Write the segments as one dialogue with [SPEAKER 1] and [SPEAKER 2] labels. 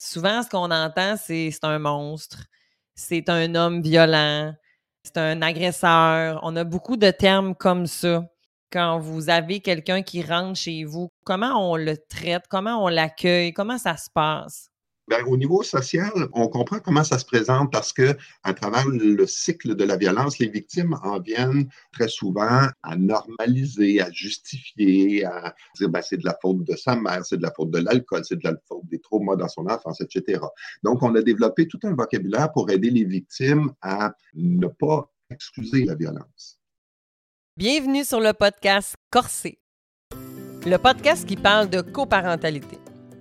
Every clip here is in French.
[SPEAKER 1] souvent, ce qu'on entend, c'est c'est un monstre, c'est un homme violent, c'est un agresseur. On a beaucoup de termes comme ça. Quand vous avez quelqu'un qui rentre chez vous, comment on le traite, comment on l'accueille, comment ça se passe?
[SPEAKER 2] Bien, au niveau social, on comprend comment ça se présente parce que à travers le cycle de la violence, les victimes en viennent très souvent à normaliser, à justifier, à dire ben, c'est de la faute de sa mère, c'est de la faute de l'alcool, c'est de la faute des traumas dans son enfance, etc. Donc, on a développé tout un vocabulaire pour aider les victimes à ne pas excuser la violence.
[SPEAKER 1] Bienvenue sur le podcast Corsé, le podcast qui parle de coparentalité.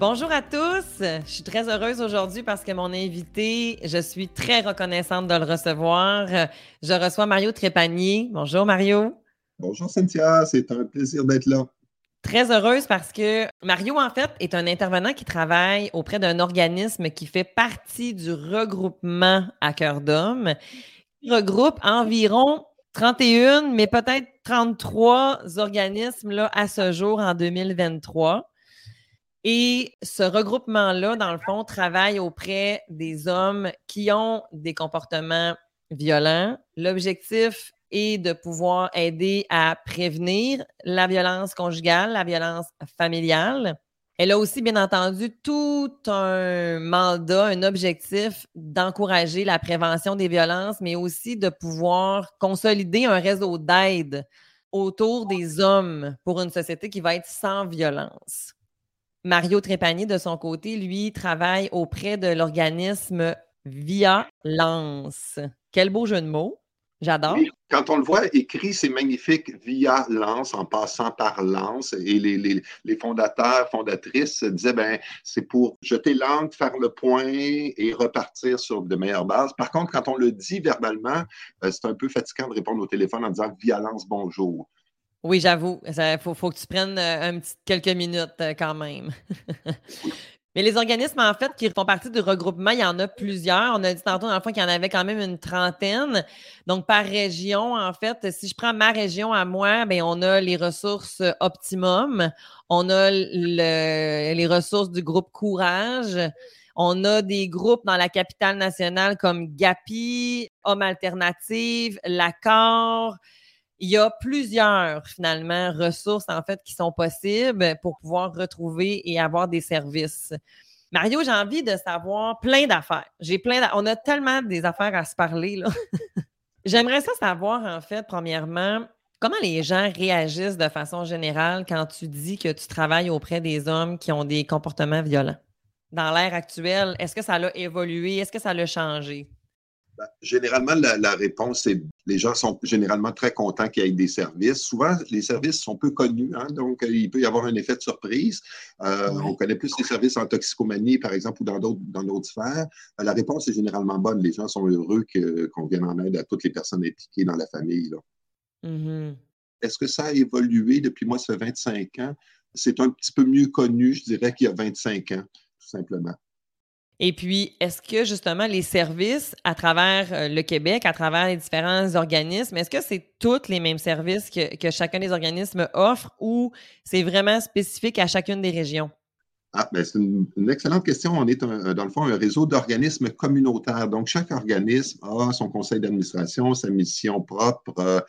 [SPEAKER 1] Bonjour à tous. Je suis très heureuse aujourd'hui parce que mon invité, je suis très reconnaissante de le recevoir. Je reçois Mario Trépanier. Bonjour Mario.
[SPEAKER 2] Bonjour Cynthia, c'est un plaisir d'être là.
[SPEAKER 1] Très heureuse parce que Mario, en fait, est un intervenant qui travaille auprès d'un organisme qui fait partie du regroupement à cœur d'homme. Il regroupe environ 31, mais peut-être 33 organismes là, à ce jour en 2023. Et ce regroupement-là, dans le fond, travaille auprès des hommes qui ont des comportements violents. L'objectif est de pouvoir aider à prévenir la violence conjugale, la violence familiale. Elle a aussi, bien entendu, tout un mandat, un objectif d'encourager la prévention des violences, mais aussi de pouvoir consolider un réseau d'aide autour des hommes pour une société qui va être sans violence. Mario Trépanier, de son côté, lui, travaille auprès de l'organisme Via Lance. Quel beau jeu de mots. J'adore.
[SPEAKER 2] quand on le voit écrit, c'est magnifique, via Lance, en passant par Lance. Et les, fondateurs, fondatrices disaient, ben, c'est pour jeter l'encre, faire le point et repartir sur de meilleures bases. Par contre, quand on le dit verbalement, euh, c'est un peu fatigant de répondre au téléphone en disant violence, bonjour.
[SPEAKER 1] Oui, j'avoue. Il faut, que tu prennes euh, un petit, quelques minutes euh, quand même. Mais les organismes, en fait, qui font partie du regroupement, il y en a plusieurs. On a dit tantôt, dans le fond, qu'il y en avait quand même une trentaine. Donc, par région, en fait, si je prends ma région à moi, bien, on a les ressources optimum. On a les ressources du groupe Courage. On a des groupes dans la capitale nationale comme GAPI, Homme Alternative, l'Accord, il y a plusieurs, finalement, ressources, en fait, qui sont possibles pour pouvoir retrouver et avoir des services. Mario, j'ai envie de savoir plein d'affaires. J'ai plein On a tellement des affaires à se parler, là. J'aimerais ça savoir, en fait, premièrement, comment les gens réagissent de façon générale quand tu dis que tu travailles auprès des hommes qui ont des comportements violents? Dans l'ère actuelle, est-ce que ça a évolué? Est-ce que ça a changé?
[SPEAKER 2] Ben, généralement, la, réponse est les gens sont généralement très contents qu'il y ait des services. Souvent, les services sont peu connus, hein, donc euh, il peut y avoir un effet de surprise. Euh, on connaît plus les services en toxicomanie, par exemple, ou dans d'autres, dans d'autres sphères. Euh, la réponse est généralement bonne. Les gens sont heureux qu'on vienne en aide à toutes les personnes impliquées dans la famille. Mm-hmm. Est-ce que ça a évolué depuis moi, ça fait 25 ans? C'est un petit peu mieux connu, je dirais, qu'il y a 25 ans, tout simplement.
[SPEAKER 1] Et puis, est-ce que justement les services à travers euh, le Québec, à travers les différents organismes, est-ce que c'est tous les mêmes services que, chacun des organismes offre ou c'est vraiment spécifique à chacune des régions?
[SPEAKER 2] Ah, ben c'est une, excellente question. On est, dans le fond, un réseau d'organismes communautaires. Donc, chaque organisme a son conseil d'administration, sa mission propre euh,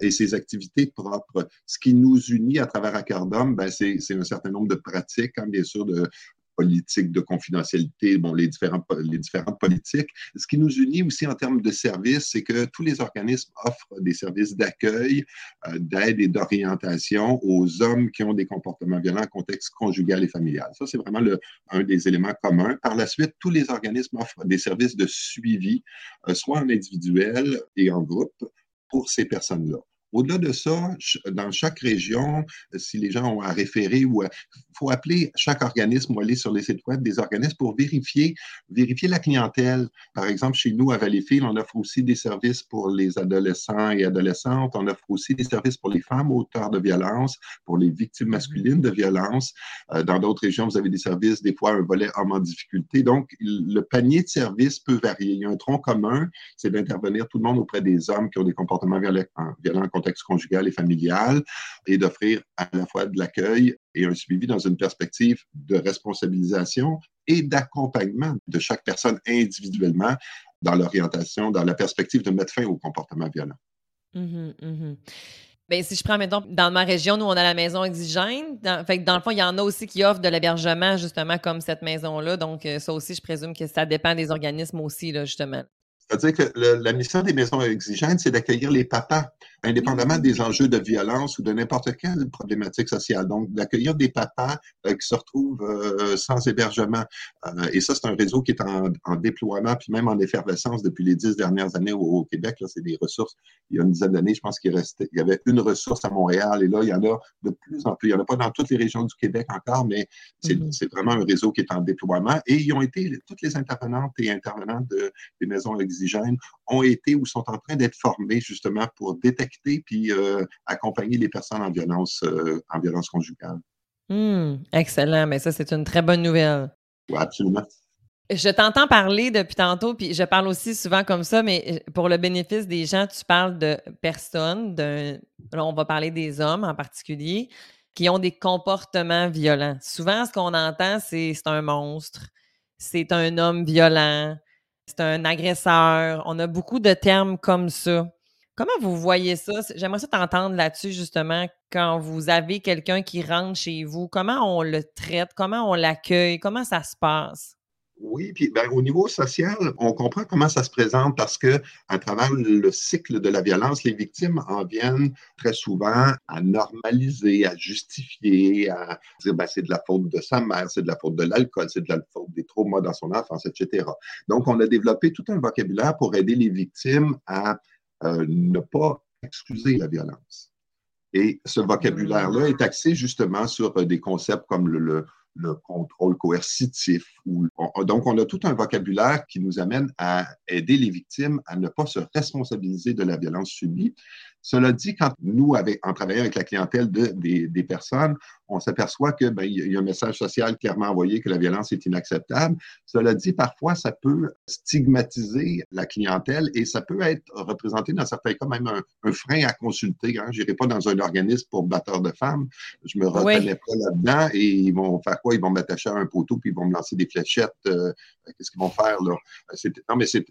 [SPEAKER 2] et ses activités propres. Ce qui nous unit à travers Accordum, ben, c'est un certain nombre de pratiques, hein, bien sûr, de, politique de confidentialité, bon, les, différentes, les différentes politiques. Ce qui nous unit aussi en termes de services, c'est que tous les organismes offrent des services d'accueil, euh, d'aide et d'orientation aux hommes qui ont des comportements violents en contexte conjugal et familial. Ça, c'est vraiment le, un des éléments communs. Par la suite, tous les organismes offrent des services de suivi, euh, soit en individuel et en groupe, pour ces personnes-là. Au-delà de ça, dans chaque région, si les gens ont à référer ou il faut appeler chaque organisme ou aller sur les sites web des organismes pour vérifier, vérifier la clientèle. Par exemple, chez nous, à Valleyfield, on offre aussi des services pour les adolescents et adolescentes. On offre aussi des services pour les femmes auteurs de violence, pour les victimes masculines de violence. Euh, dans d'autres régions, vous avez des services, des fois un volet homme en difficulté. Donc, le panier de services peut varier. Il y a un tronc commun, c'est d'intervenir tout le monde auprès des hommes qui ont des comportements violents, violents en contexte conjugal et familial et d'offrir à la fois de l'accueil et un suivi dans une perspective de responsabilisation et d'accompagnement de chaque personne individuellement dans l'orientation, dans la perspective de mettre fin au comportement violent.
[SPEAKER 1] Mmh mmh ben, si je prends, maintenant dans ma région, nous, on a la maison exigène. Dans, fait dans le fond, il y en a aussi qui offrent de l'hébergement, justement, comme cette maison-là. Donc, euh, ça aussi, je présume que ça dépend des organismes aussi, là, justement.
[SPEAKER 2] C'est-à-dire que la mission des maisons exigènes, c'est d'accueillir les papas, indépendamment des enjeux de violence ou de n'importe quelle problématique sociale. Donc, d'accueillir des papas euh, qui se retrouvent euh, sans hébergement. Euh, et ça, c'est un réseau qui est en, déploiement, puis même en effervescence depuis les dix dernières années au, Québec. Là, c'est des ressources. Il y a une dizaine d'années, je pense qu'il restait, il y avait une ressource à Montréal, et là, il y en a de plus en plus. Il n'y en a pas dans toutes les régions du Québec encore, mais c'est mm-hmm. vraiment un réseau qui est en déploiement. Et ils ont été, toutes les intervenantes et intervenants de, des maisons ont été ou sont en train d'être formés justement pour détecter puis euh, accompagner les personnes en violence, euh, en violence conjugale.
[SPEAKER 1] Mmh, excellent, mais ça, c'est une très bonne nouvelle.
[SPEAKER 2] Oui, absolument.
[SPEAKER 1] Je t'entends parler depuis tantôt, puis je parle aussi souvent comme ça, mais euh, pour le bénéfice des gens, tu parles de personnes, là, on va parler des hommes en particulier, qui ont des comportements violents. Souvent, ce qu'on entend, c'est c'est un monstre, c'est un homme violent, c'est un agresseur. On a beaucoup de termes comme ça. Comment vous voyez ça? J'aimerais ça t'entendre là-dessus, justement, quand vous avez quelqu'un qui rentre chez vous. Comment on le traite? Comment on l'accueille? Comment ça se passe?
[SPEAKER 2] Oui, puis ben, au niveau social, on comprend comment ça se présente parce que à travers le cycle de la violence, les victimes en viennent très souvent à normaliser, à justifier, à dire ben, c'est de la faute de sa mère, c'est de la faute de l'alcool, c'est de la faute des traumas dans son enfance, etc. Donc, on a développé tout un vocabulaire pour aider les victimes à euh, ne pas excuser la violence. Et ce vocabulaire-là est axé justement sur euh, des concepts comme le le contrôle coercitif. donc, on a tout un vocabulaire qui nous amène à aider les victimes à ne pas se responsabiliser de la violence subie. Cela dit, quand nous, en travaillant avec la clientèle des, personnes, on s'aperçoit qu'il ben, y a un message social clairement envoyé que la violence est inacceptable. Cela dit, parfois, ça peut stigmatiser la clientèle et ça peut être représenté dans certains cas même un, frein à consulter. Hein. Je n'irai pas dans un organisme pour batteurs de femmes. Je me reconnais pas là-dedans et ils vont faire quoi? Ils vont m'attacher à un poteau puis ils vont me lancer des fléchettes. Euh, qu'est-ce qu'ils vont faire là? Non, mais c'est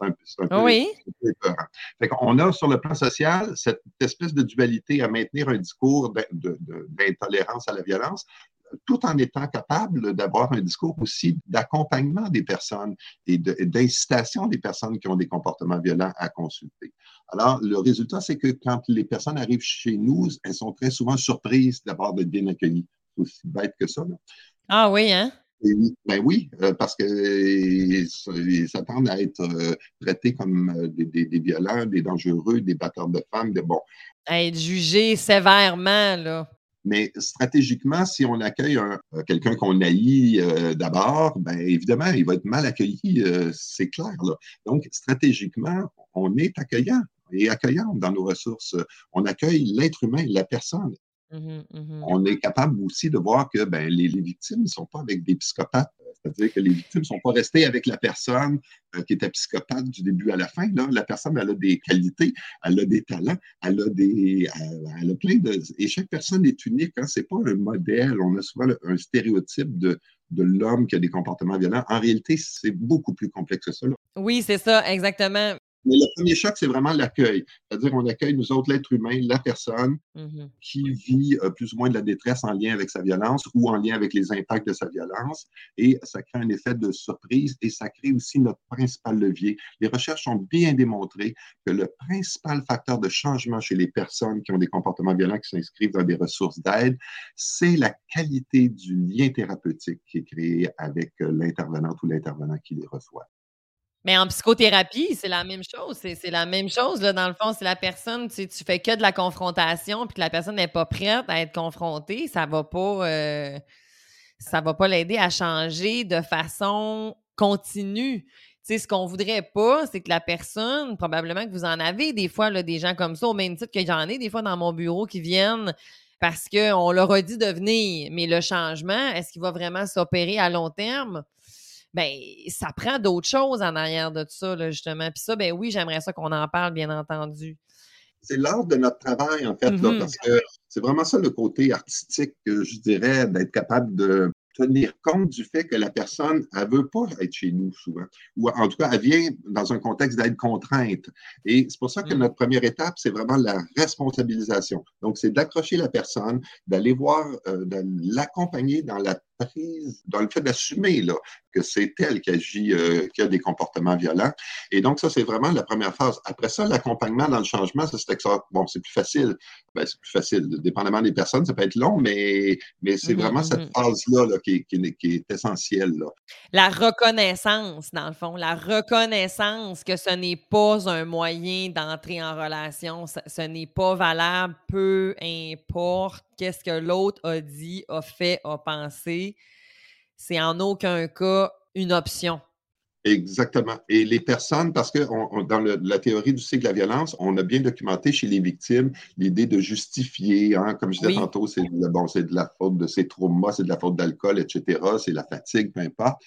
[SPEAKER 2] un, un, peu,
[SPEAKER 1] oui.
[SPEAKER 2] Fait on a sur le plan social cette espèce de dualité à maintenir un discours d'intolérance à la violence, tout en étant capable d'avoir un discours aussi d'accompagnement des personnes et d'incitation des personnes qui ont des comportements violents à consulter. Alors, le résultat, c'est que quand les personnes arrivent chez nous, elles sont très souvent surprises d'abord d'être bien accueillies. C'est aussi bête que ça.
[SPEAKER 1] Ah oui, hein?
[SPEAKER 2] Ben oui, euh, parce qu'ils s'attendent à être euh, traités comme euh, des, violents, des dangereux, des batteurs de femmes, de bon.
[SPEAKER 1] À être jugés sévèrement, là.
[SPEAKER 2] Mais stratégiquement, si on accueille quelqu'un qu'on haït d'abord, ben évidemment, il va être mal accueilli, c'est clair. Là. Donc, stratégiquement, on est accueillant et accueillant dans nos ressources. On accueille l'être humain, la personne. Mmh mmh On est capable aussi de voir que ben, les, victimes ne sont pas avec des psychopathes. C'est-à-dire que les victimes ne sont pas restées avec la personne euh, qui était psychopathe du début à la fin. Là. La personne, elle a des qualités, elle a des talents, elle a, des, elle, a plein de... Et chaque personne est unique. Hein? Ce n'est pas un modèle. On a souvent un stéréotype de, de l'homme qui a des comportements violents. En réalité, c'est beaucoup plus complexe que ça.
[SPEAKER 1] Oui, c'est ça, exactement.
[SPEAKER 2] Mais le premier choc, c'est vraiment l'accueil. C'est-à-dire, on accueille, nous autres, l'être humain, la personne mmh qui vit euh, plus ou moins de la détresse en lien avec sa violence ou en lien avec les impacts de sa violence. Et ça crée un effet de surprise et ça crée aussi notre principal levier. Les recherches ont bien démontré que le principal facteur de changement chez les personnes qui ont des comportements violents qui s'inscrivent dans des ressources d'aide, c'est la qualité du lien thérapeutique qui est créé avec euh, l'intervenante ou l'intervenant qui les reçoit.
[SPEAKER 1] Mais en psychothérapie, c'est la même chose. C'est la même chose. Là, dans le fond, c'est la personne, tu, tu fais que de la confrontation, puis que la personne n'est pas prête à être confrontée, ça va pas, euh, ça va pas l'aider à changer de façon continue. Tu sais, ce qu'on voudrait pas, c'est que la personne, probablement que vous en avez des fois, des gens comme ça, au même titre que j'en ai des fois dans mon bureau qui viennent parce qu'on leur a dit de venir, mais le changement, est-ce qu'il va vraiment s'opérer à long terme? Ben ça prend d'autres choses en arrière de ça, là, justement. Puis ça, ben oui, j'aimerais ça qu'on en parle, bien entendu.
[SPEAKER 2] C'est l'art de notre travail, en fait, mm-hmm. parce que c'est vraiment ça le côté artistique, que je dirais, d'être capable de tenir compte du fait que la personne, elle veut pas être chez nous souvent. Ou en tout cas, elle vient dans un contexte d'aide contrainte. Et c'est pour ça que mm. notre première étape, c'est vraiment la responsabilisation. Donc, c'est d'accrocher la personne, d'aller voir, euh, de l'accompagner dans la prise, dans le fait d'assumer là, que c'est elle qui agit, euh, qui a des comportements violents. Et donc, ça, c'est vraiment la première phase. Après ça, l'accompagnement dans le changement, ça, c'est bon, c'est plus facile. Ben, c'est plus facile. Dépendamment des personnes, ça peut être long, mais, mais c'est mm-hmm, vraiment cette mm-hmm. phase-là là, qui, qui, qui, est essentielle. Là.
[SPEAKER 1] La reconnaissance, dans le fond, la reconnaissance que ce n'est pas un moyen d'entrer en relation, ce, ce n'est pas valable, peu importe qu'est-ce que l'autre a dit, a fait, a pensé. C'est en aucun cas une option.
[SPEAKER 2] Exactement. Et les personnes, parce que dans la théorie du cycle de la violence, on a bien documenté chez les victimes l'idée de justifier, hein, comme je disais tantôt, c'est bon, de la faute de ses traumas, c'est de la faute d'alcool, etc., c'est la fatigue, peu importe.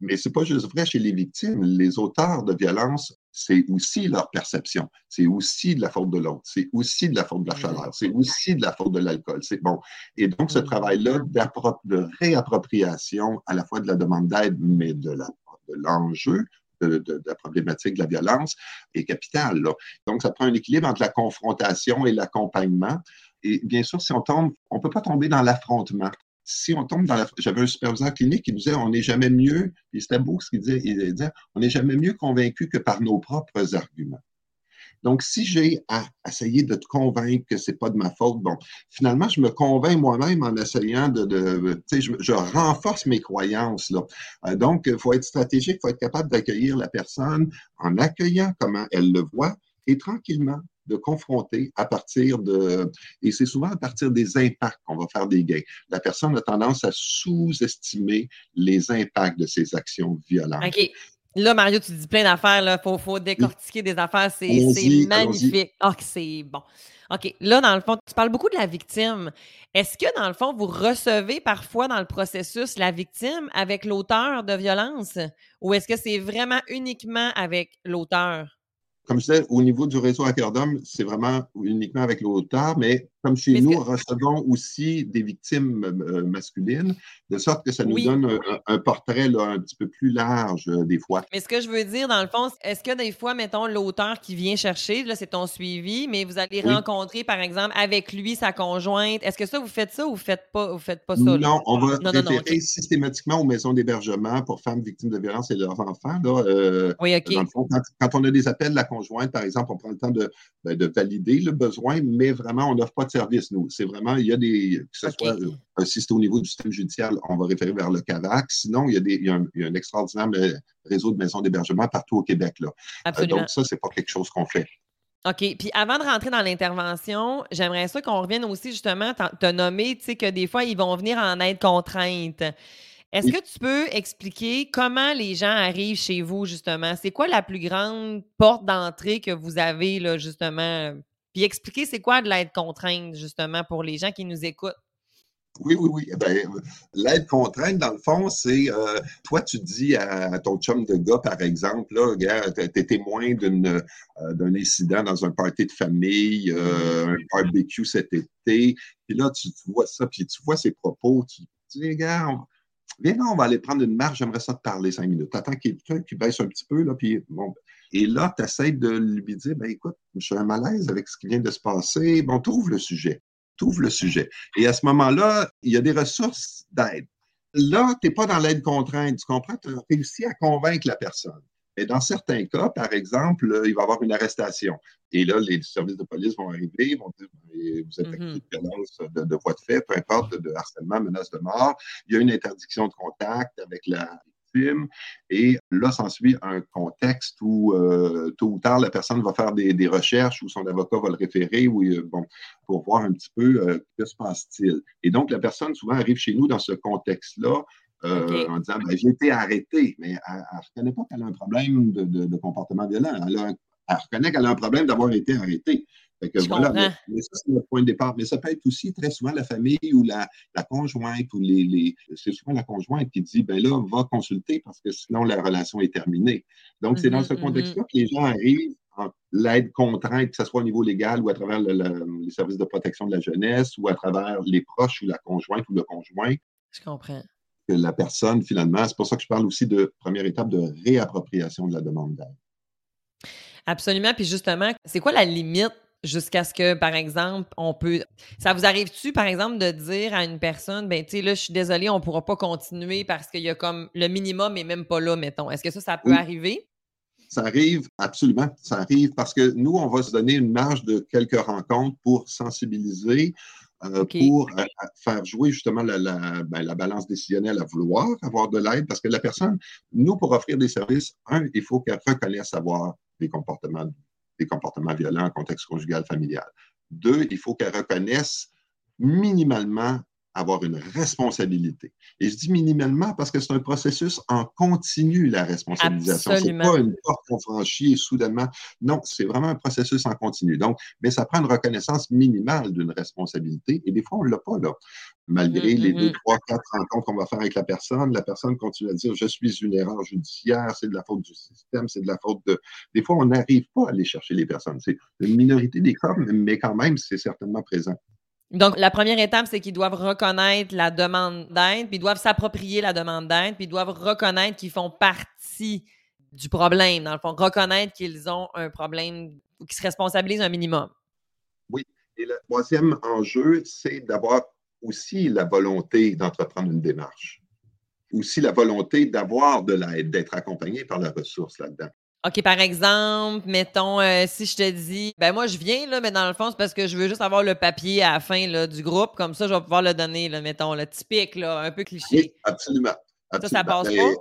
[SPEAKER 2] Mais c'est pas juste vrai chez les victimes. Les auteurs de violence, c'est aussi leur perception. C'est aussi de la faute de l'autre. C'est aussi de la faute de la chaleur. C'est aussi de la faute de l'alcool. C'est bon. Et donc, ce travail-là de réappropriation à la fois de la demande d'aide, mais de l'enjeu, de, de, la problématique de la violence est capital. Donc, ça prend un équilibre entre la confrontation et l'accompagnement. Et bien sûr, si on tombe, on ne peut pas tomber dans l'affrontement si on tombe dans la... J'avais un superviseur clinique qui nous disait on n'est jamais mieux, et c'était beau ce qu'il disait, il disait on n'est jamais mieux convaincu que par nos propres arguments. Donc, si j'ai à essayer de te convaincre que c'est pas de ma faute, bon, finalement, je me convainc moi-même en essayant de, tu sais, je, je, renforce mes croyances là. Euh, donc, il faut être stratégique, il faut être capable d'accueillir la personne en accueillant comment elle le voit et tranquillement de confronter à partir de, et c'est souvent à partir des impacts qu'on va faire des gains. La personne a tendance à sous-estimer les impacts de ses actions violentes.
[SPEAKER 1] OK. Là, Mario, tu dis plein d'affaires. Il faut, faut, décortiquer des affaires. C'est magnifique. Oh, c'est bon. OK. Là, dans le fond, tu parles beaucoup de la victime. Est-ce que, dans le fond, vous recevez parfois dans le processus la victime avec l'auteur de violence? Ou est-ce que c'est vraiment uniquement avec l'auteur?
[SPEAKER 2] Comme je disais, au niveau du réseau à c'est vraiment uniquement avec l'auteur, mais comme chez nous, recevons aussi des victimes euh, masculines, de sorte que ça nous donne un, portrait là, un petit peu plus large euh, des fois.
[SPEAKER 1] Mais ce que je veux dire, dans le fond, est-ce que des fois, mettons, l'auteur qui vient chercher, là, c'est ton suivi, mais vous allez rencontrer, par exemple, avec lui, sa conjointe. Est-ce que ça, vous faites ça ou vous faites pas, vous faites pas ça?
[SPEAKER 2] Non, on va référer systématiquement aux maisons d'hébergement pour femmes victimes de violence et leurs enfants. Là, euh,
[SPEAKER 1] oui, OK.
[SPEAKER 2] Dans le fond, quand, on a des appels de la conjointe, par exemple, on prend le temps de, ben, de valider le besoin, mais vraiment, on n'offre pas de service, nous. C'est vraiment, il y a des, que ce soit, euh, si c'est au niveau du système judiciaire, on va référer vers le CAVAC. Sinon, il y a, des, il y a, un, extraordinaire euh, réseau de maisons d'hébergement partout au Québec. Là. Euh, donc, ça, c'est pas quelque chose qu'on fait.
[SPEAKER 1] OK. Puis avant de rentrer dans l'intervention, j'aimerais ça qu'on revienne aussi justement, te nommer, tu sais, que des fois, ils vont venir en aide contrainte. Est-ce que tu peux expliquer comment les gens arrivent chez vous, justement? C'est quoi la plus grande porte d'entrée que vous avez, là, justement? Puis expliquer c'est quoi de l'aide contrainte, justement, pour les gens qui nous écoutent.
[SPEAKER 2] Oui, oui, oui. Eh ben, l'aide contrainte, dans le fond, c'est euh, toi, tu dis à, ton chum de gars, par exemple, là, gars, t'es témoin euh, d'un incident dans un party de famille, euh, un barbecue cet été, puis là, tu, vois ça, puis tu vois ses propos, tu, dis, gars, viens on va aller prendre une marche, j'aimerais ça te parler cinq minutes. Attends qu'il baisse un petit peu, là, puis bon, et là, tu essaies de lui dire, ben écoute, je suis un malaise avec ce qui vient de se passer. Bon, trouve le sujet. Trouve le sujet. Et à ce moment-là, il y a des ressources d'aide. Là, tu n'es pas dans l'aide contrainte, tu comprends? Tu as réussi à convaincre la personne. Et dans certains cas, par exemple, il va y avoir une arrestation. Et là, les services de police vont arriver, vont dire vous êtes accusé de violence de, de voie de fait, peu importe, de harcèlement, menace de mort. Il y a une interdiction de contact avec la victime. Et là, s'ensuit un contexte où, euh, tôt ou tard, la personne va faire des, recherches ou son avocat va le référer ou, euh, bon, pour voir un petit peu que se passe-t-il. Et donc, la personne souvent arrive chez nous dans ce contexte-là. En disant ben, j'ai été arrêté, mais elle ne reconnaît pas qu'elle a un problème de, comportement violent. Elle, elle reconnaît qu'elle a un problème d'avoir été arrêtée voilà, mais, ça, c'est notre point de départ. Mais ça peut être aussi très souvent la famille ou la, conjointe ou les, c'est souvent la conjointe qui dit ben là, va consulter parce que sinon la relation est terminée. Donc, c'est dans mm-hmm, ce contexte-là mm-hmm. que les gens arrivent en l'aide contrainte, que ce soit au niveau légal ou à travers les services de protection de la jeunesse ou à travers les proches ou la conjointe ou le conjoint.
[SPEAKER 1] Je comprends.
[SPEAKER 2] Que la personne, finalement, c'est pour ça que je parle aussi de première étape de réappropriation de la demande d'aide.
[SPEAKER 1] Absolument. Puis justement, c'est quoi la limite jusqu'à ce que, par exemple, on peut. Ça vous arrive-tu, par exemple, de dire à une personne, ben, tu sais, là, je suis désolée, on ne pourra pas continuer parce qu'il y a comme le minimum et même pas là, mettons. Est-ce que ça, ça peut arriver?
[SPEAKER 2] Ça arrive, absolument. Ça arrive parce que nous, on va se donner une marge de quelques rencontres pour sensibiliser, euh, pour euh, faire jouer justement la, ben, la, balance décisionnelle à vouloir avoir de l'aide parce que la personne, nous, pour offrir des services, un, il faut qu'elle reconnaisse avoir des comportements des comportements violents en contexte conjugal familial. Deux, il faut qu'elle reconnaisse minimalement avoir une responsabilité. Et je dis minimalement parce que c'est un processus en continu, la responsabilisation. Ce n'est pas une porte qu'on franchit et soudainement. Non, c'est vraiment un processus en continu. Donc, mais ça prend une reconnaissance minimale d'une responsabilité et des fois, on ne l'a pas là. Malgré mmh, les mmh, deux, mmh. trois, quatre rencontres qu'on va faire avec la personne, la personne continue à dire Je suis une erreur judiciaire, c'est de la faute du système, c'est de la faute de. Des fois, on n'arrive pas à aller chercher les personnes. C'est une minorité des cas, mais quand même, c'est certainement présent.
[SPEAKER 1] Donc, la première étape, c'est qu'ils doivent reconnaître la demande d'aide, puis ils doivent s'approprier la demande d'aide, puis ils doivent reconnaître qu'ils font partie du problème, dans le fond, reconnaître qu'ils ont un problème ou qu'ils se responsabilisent un minimum.
[SPEAKER 2] Oui. Et le troisième enjeu, c'est d'avoir aussi la volonté d'entreprendre une démarche. Aussi la volonté d'avoir de l'aide, d'être accompagné par la ressource là-dedans.
[SPEAKER 1] OK, par exemple, mettons, euh, si je te dis, ben moi, je viens, là, mais dans le fond, c'est parce que je veux juste avoir le papier à la fin là, du groupe. Comme ça, je vais pouvoir le donner, là, mettons, le typique, là, un peu cliché. Oui,
[SPEAKER 2] absolument.
[SPEAKER 1] Ça, ça passe pas?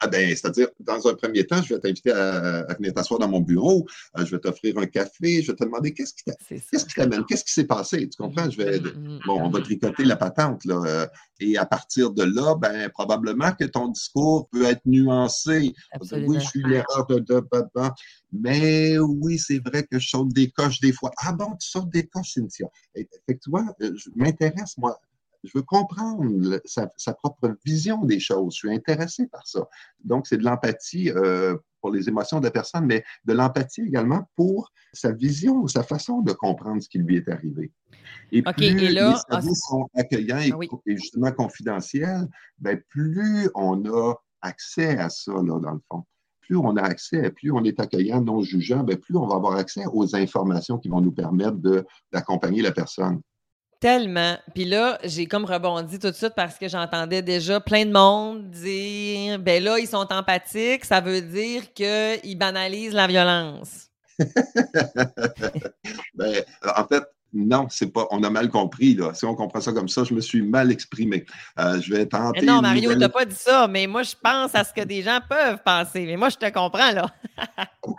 [SPEAKER 2] Ah ben, c'est-à-dire, dans un premier temps, je vais t'inviter à, venir t'asseoir dans mon bureau, euh, je vais t'offrir un café, je vais te demander qu'est-ce qui t'amène, qu'est-ce qui s'est passé, tu comprends? Je vais, mm, mm, mm. bon, on va tricoter la patente, là, euh, et à partir de là, ben, probablement que ton discours peut être nuancé. Oui, je suis l'erreur de, de, mais oui, c'est vrai que je saute des coches des fois. Ah bon, tu sautes des coches, Cynthia? Fait que tu vois, je m'intéresse, moi, je veux comprendre sa, propre vision des choses. Je suis intéressé par ça. Donc, c'est de l'empathie euh, pour les émotions de la personne, mais de l'empathie également pour sa vision, sa façon de comprendre ce qui lui est arrivé. Et plus les ah, services sont accueillants ah et, justement confidentiels, ben, plus on a accès à ça, là, dans le fond plus on a accès, plus on est accueillant, non jugeant, ben, plus on va avoir accès aux informations qui vont nous permettre d'accompagner la personne.
[SPEAKER 1] Tellement. Puis là, j'ai comme rebondi tout de suite parce que j'entendais déjà plein de monde dire ben là, ils sont empathiques, ça veut dire qu'ils banalisent la violence.
[SPEAKER 2] ben, en fait, non, c'est pas. On a mal compris, là. Si on comprend ça comme ça, je me suis mal exprimé. Euh, je vais tenter.
[SPEAKER 1] non, Mario, tu n'as pas dit ça, mais moi, je pense à ce que des gens peuvent penser. Mais moi, je te comprends, là.
[SPEAKER 2] OK.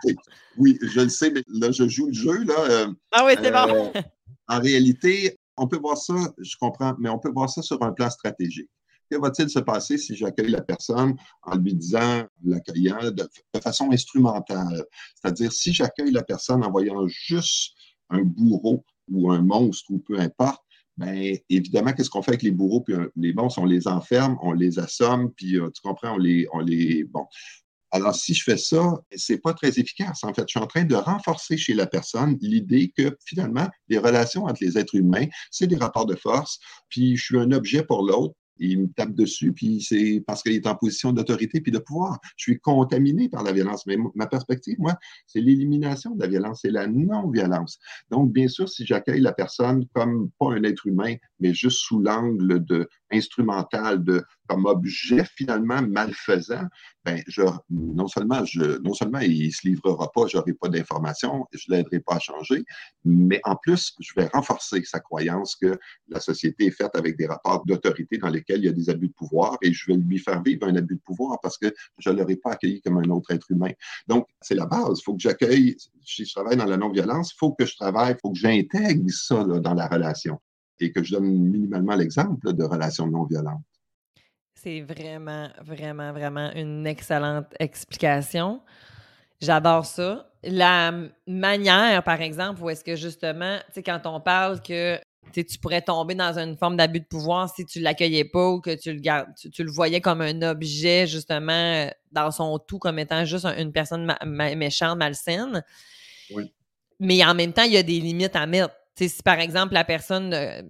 [SPEAKER 2] Oui, je le sais, mais là, je joue le jeu, là. Euh,
[SPEAKER 1] ah oui, c'est bon.
[SPEAKER 2] Euh, en réalité, on peut voir ça, je comprends, mais on peut voir ça sur un plan stratégique. Que va-t-il se passer si j'accueille la personne en lui disant, l'accueillant de, façon instrumentale? C'est-à-dire, si j'accueille la personne en voyant juste un bourreau ou un monstre ou peu importe, bien, évidemment, qu'est-ce qu'on fait avec les bourreaux puis les monstres? On les enferme, on les assomme, puis euh, tu comprends, on les, on les, bon, alors, si je fais ça, c'est pas très efficace. En fait, je suis en train de renforcer chez la personne l'idée que finalement, les relations entre les êtres humains, c'est des rapports de force, puis je suis un objet pour l'autre, il me tape dessus, puis c'est parce qu'il est en position d'autorité puis de pouvoir. Je suis contaminé par la violence. Mais ma perspective, moi, c'est l'élimination de la violence, c'est la non-violence. Donc, bien sûr, si j'accueille la personne comme pas un être humain, mais juste sous l'angle de instrumental, de comme objet finalement malfaisant, ben, je, non seulement je, non seulement il se livrera pas, j'aurai pas d'informations, je l'aiderai pas à changer, mais en plus, je vais renforcer sa croyance que la société est faite avec des rapports d'autorité dans lesquels il y a des abus de pouvoir et je vais lui faire vivre un abus de pouvoir parce que je ne l'aurai pas accueilli comme un autre être humain. Donc, c'est la base. Il faut que j'accueille, si je travaille dans la non-violence, il faut que je travaille, il faut que j'intègre ça dans la relation et que je donne minimalement l'exemple de relations non violentes.
[SPEAKER 1] C'est vraiment, vraiment, vraiment une excellente explication. J'adore ça. La manière, par exemple, où est-ce que justement, tu sais, quand on parle que tu pourrais tomber dans une forme d'abus de pouvoir si tu l'accueillais pas ou que tu le gardes, tu, le voyais comme un objet, justement, dans son tout, comme étant juste une personne méchante, malsaine.
[SPEAKER 2] Oui.
[SPEAKER 1] Mais en même temps, il y a des limites à mettre si par exemple la personne euh,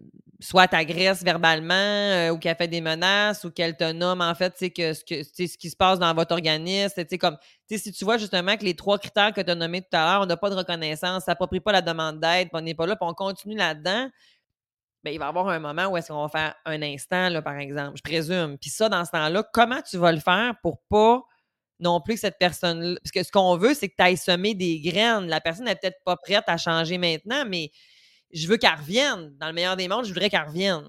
[SPEAKER 1] soit t'agresse verbalement euh, ou qu'elle fait des menaces ou qu'elle te nomme en fait que ce, que, ce qui se passe dans votre organisme, comme si tu vois justement que les trois critères que tu as nommés tout à l'heure, on n'a pas de reconnaissance, ça s'approprie pas la demande d'aide, on n'est pas là, puis on continue là-dedans, ben, il va y avoir un moment où est-ce qu'on va faire un instant, là, par exemple, je présume. Puis ça, dans ce temps-là, comment tu vas le faire pour pas non plus que cette personne-là. Parce que ce qu'on veut, c'est que tu ailles semer des graines. La personne n'est peut-être pas prête à changer maintenant, mais je veux qu'elle revienne. Dans le meilleur des mondes, je voudrais qu'elle revienne.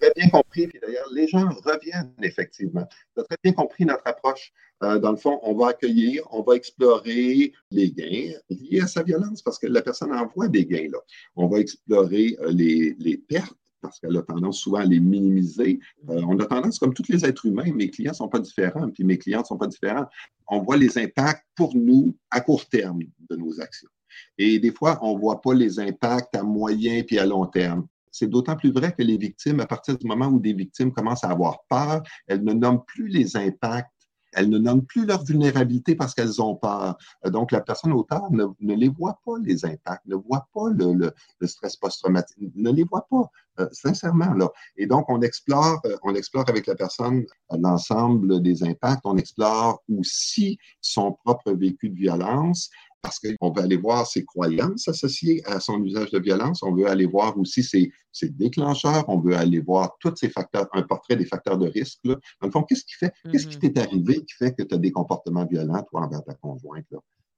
[SPEAKER 2] Très bien compris. Puis d'ailleurs, les gens reviennent effectivement. Tu as très bien compris notre approche. Euh, dans le fond, on va accueillir, on va explorer les gains liés à sa violence parce que la personne envoie des gains là. On va explorer euh, les, les, pertes parce qu'elle a tendance souvent à les minimiser. Euh, on a tendance, comme tous les êtres humains, mes clients ne sont pas différents, puis mes clients ne sont pas différents. On voit les impacts pour nous à court terme de nos actions. Et des fois, on ne voit pas les impacts à moyen puis à long terme. C'est d'autant plus vrai que les victimes, à partir du moment où des victimes commencent à avoir peur, elles ne nomment plus les impacts elles ne nomment plus leur vulnérabilité parce qu'elles ont peur. Donc, la personne auteur ne, les voit pas, les impacts, ne voit pas le, stress post-traumatique, ne les voit pas, euh, sincèrement. Et donc, on explore, euh, on explore avec la personne euh, l'ensemble des impacts, on explore aussi son propre vécu de violence, parce qu'on veut aller voir ses croyances associées à son usage de violence, on veut aller voir aussi ses, déclencheurs, on veut aller voir tous ces facteurs, un portrait des facteurs de risque. Là. Dans le fond, qu'est-ce qui fait, qu'est-ce qui mm-hmm. t'est arrivé qui fait que tu as des comportements violents, toi, envers ta conjointe?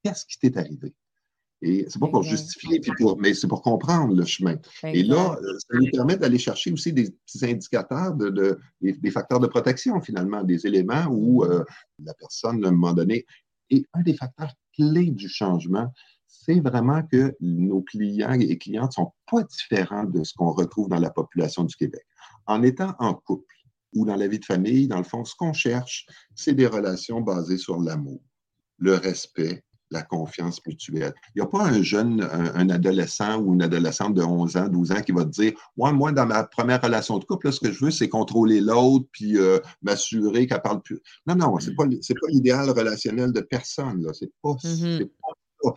[SPEAKER 2] Qu'est-ce qui t'est arrivé? Et c'est pas pour justifier, mais c'est pour comprendre le chemin. Et là, euh, ça nous permet d'aller chercher aussi des petits indicateurs, de, des, facteurs de protection, finalement, des éléments où euh, la personne, à un moment donné, et un des facteurs clés du changement, c'est vraiment que nos clients et clientes ne sont pas différents de ce qu'on retrouve dans la population du Québec. En étant en couple ou dans la vie de famille, dans le fond, ce qu'on cherche, c'est des relations basées sur l'amour, le respect, la confiance mutuelle. Il n'y a pas un jeune, un, adolescent ou une adolescente de 11 ans, 12 ans qui va te dire ouais, Moi, dans ma première relation de couple, ce que je veux, c'est contrôler l'autre puis euh, m'assurer qu'elle parle plus. Non, non, ce n'est pas, pas l'idéal relationnel de personne. Ce n'est pas, mm-hmm. pas ça.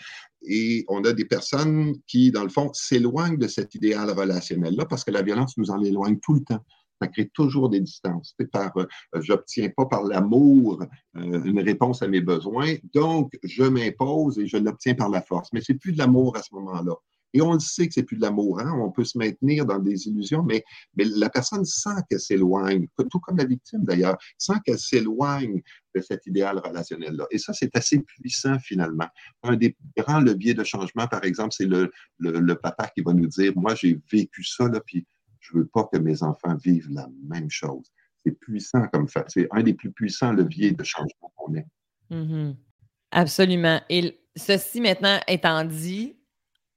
[SPEAKER 2] Et on a des personnes qui, dans le fond, s'éloignent de cet idéal relationnel-là parce que la violence nous en éloigne tout le temps ça crée toujours des distances. Par, euh, j'obtiens pas par l'amour euh, une réponse à mes besoins, donc je m'impose et je l'obtiens par la force. Mais c'est plus de l'amour à ce moment-là. Et on le sait que c'est plus de l'amour. Hein? On peut se maintenir dans des illusions, mais, mais la personne sent qu'elle s'éloigne, tout comme la victime d'ailleurs, sent qu'elle s'éloigne de cet idéal relationnel-là. Et ça, c'est assez puissant finalement. Un des grands leviers de changement, par exemple, c'est le, le, le, papa qui va nous dire, moi, j'ai vécu ça, là, puis je ne veux pas que mes enfants vivent la même chose. C'est puissant comme fait. C'est un des plus puissants leviers de changement qu'on ait.
[SPEAKER 1] Mm-hmm. Absolument. Et ceci maintenant étant dit,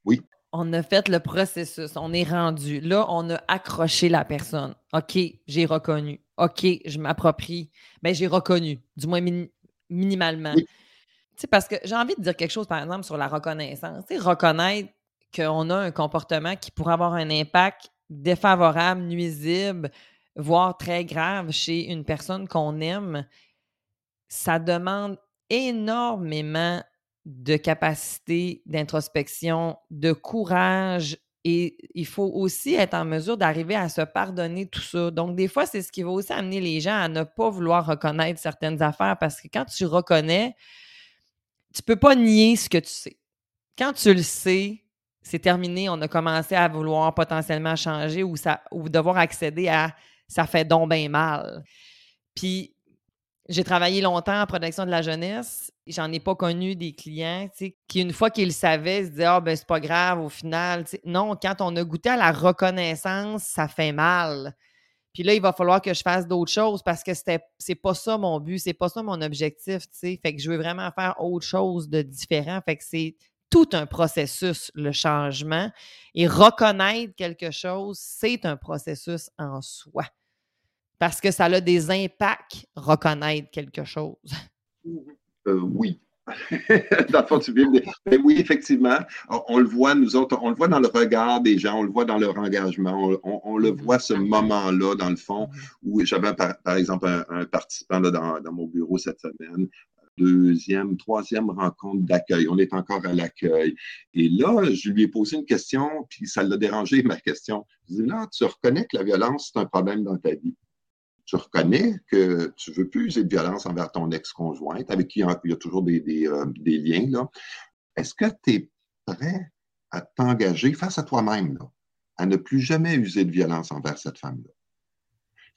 [SPEAKER 2] oui.
[SPEAKER 1] on a fait le processus, on est rendu. Là, on a accroché la personne. OK, j'ai reconnu. OK, je m'approprie. Bien, j'ai reconnu, du moins minimalement. parce que j'ai envie de dire quelque chose, par exemple, sur la reconnaissance. reconnaître qu'on a un comportement qui pourrait avoir un impact défavorable, nuisible, voire très grave chez une personne qu'on aime, ça demande énormément de capacité d'introspection, de courage et il faut aussi être en mesure d'arriver à se pardonner tout ça. Donc, des fois, c'est ce qui va aussi amener les gens à ne pas vouloir reconnaître certaines affaires parce que quand tu reconnais, tu ne peux pas nier ce que tu sais. Quand tu le sais, c'est terminé, on a commencé à vouloir potentiellement changer ou, ça, ou devoir accéder à ça fait donc bien mal. Puis J'ai travaillé longtemps en protection de la jeunesse. J'en ai pas connu des clients qui, une fois qu'ils le savaient, se disaient Ah, ben, c'est pas grave au final. non, quand on a goûté à la reconnaissance, ça fait mal. Puis là, il va falloir que je fasse d'autres choses parce que c'est pas ça mon but, c'est pas ça mon objectif. Fait que je veux vraiment faire autre chose de différent. Fait que c'est tout un processus, le changement. Et reconnaître quelque chose, c'est un processus en soi parce que ça a des impacts, reconnaître quelque chose.
[SPEAKER 2] Euh, oui. dans le fond, tu viens Mais oui, effectivement, on, le voit, nous autres, on le voit dans le regard des gens, on le voit dans leur engagement, on, le mm-hmm. voit ce moment-là, dans le fond, mm-hmm. où j'avais, par, exemple, un, participant dans, mon bureau cette semaine, deuxième, troisième rencontre d'accueil. On est encore à l'accueil. Et là, je lui ai posé une question, puis ça l'a dérangé, ma question. Je lui ai dit, là, tu reconnais que la violence, c'est un problème dans ta vie tu reconnais que tu veux plus user de violence envers ton ex-conjointe, avec qui il y a toujours des, euh, liens, là. Est-ce que tu es prêt à t'engager face à toi-même, à ne plus jamais user de violence envers cette femme-là?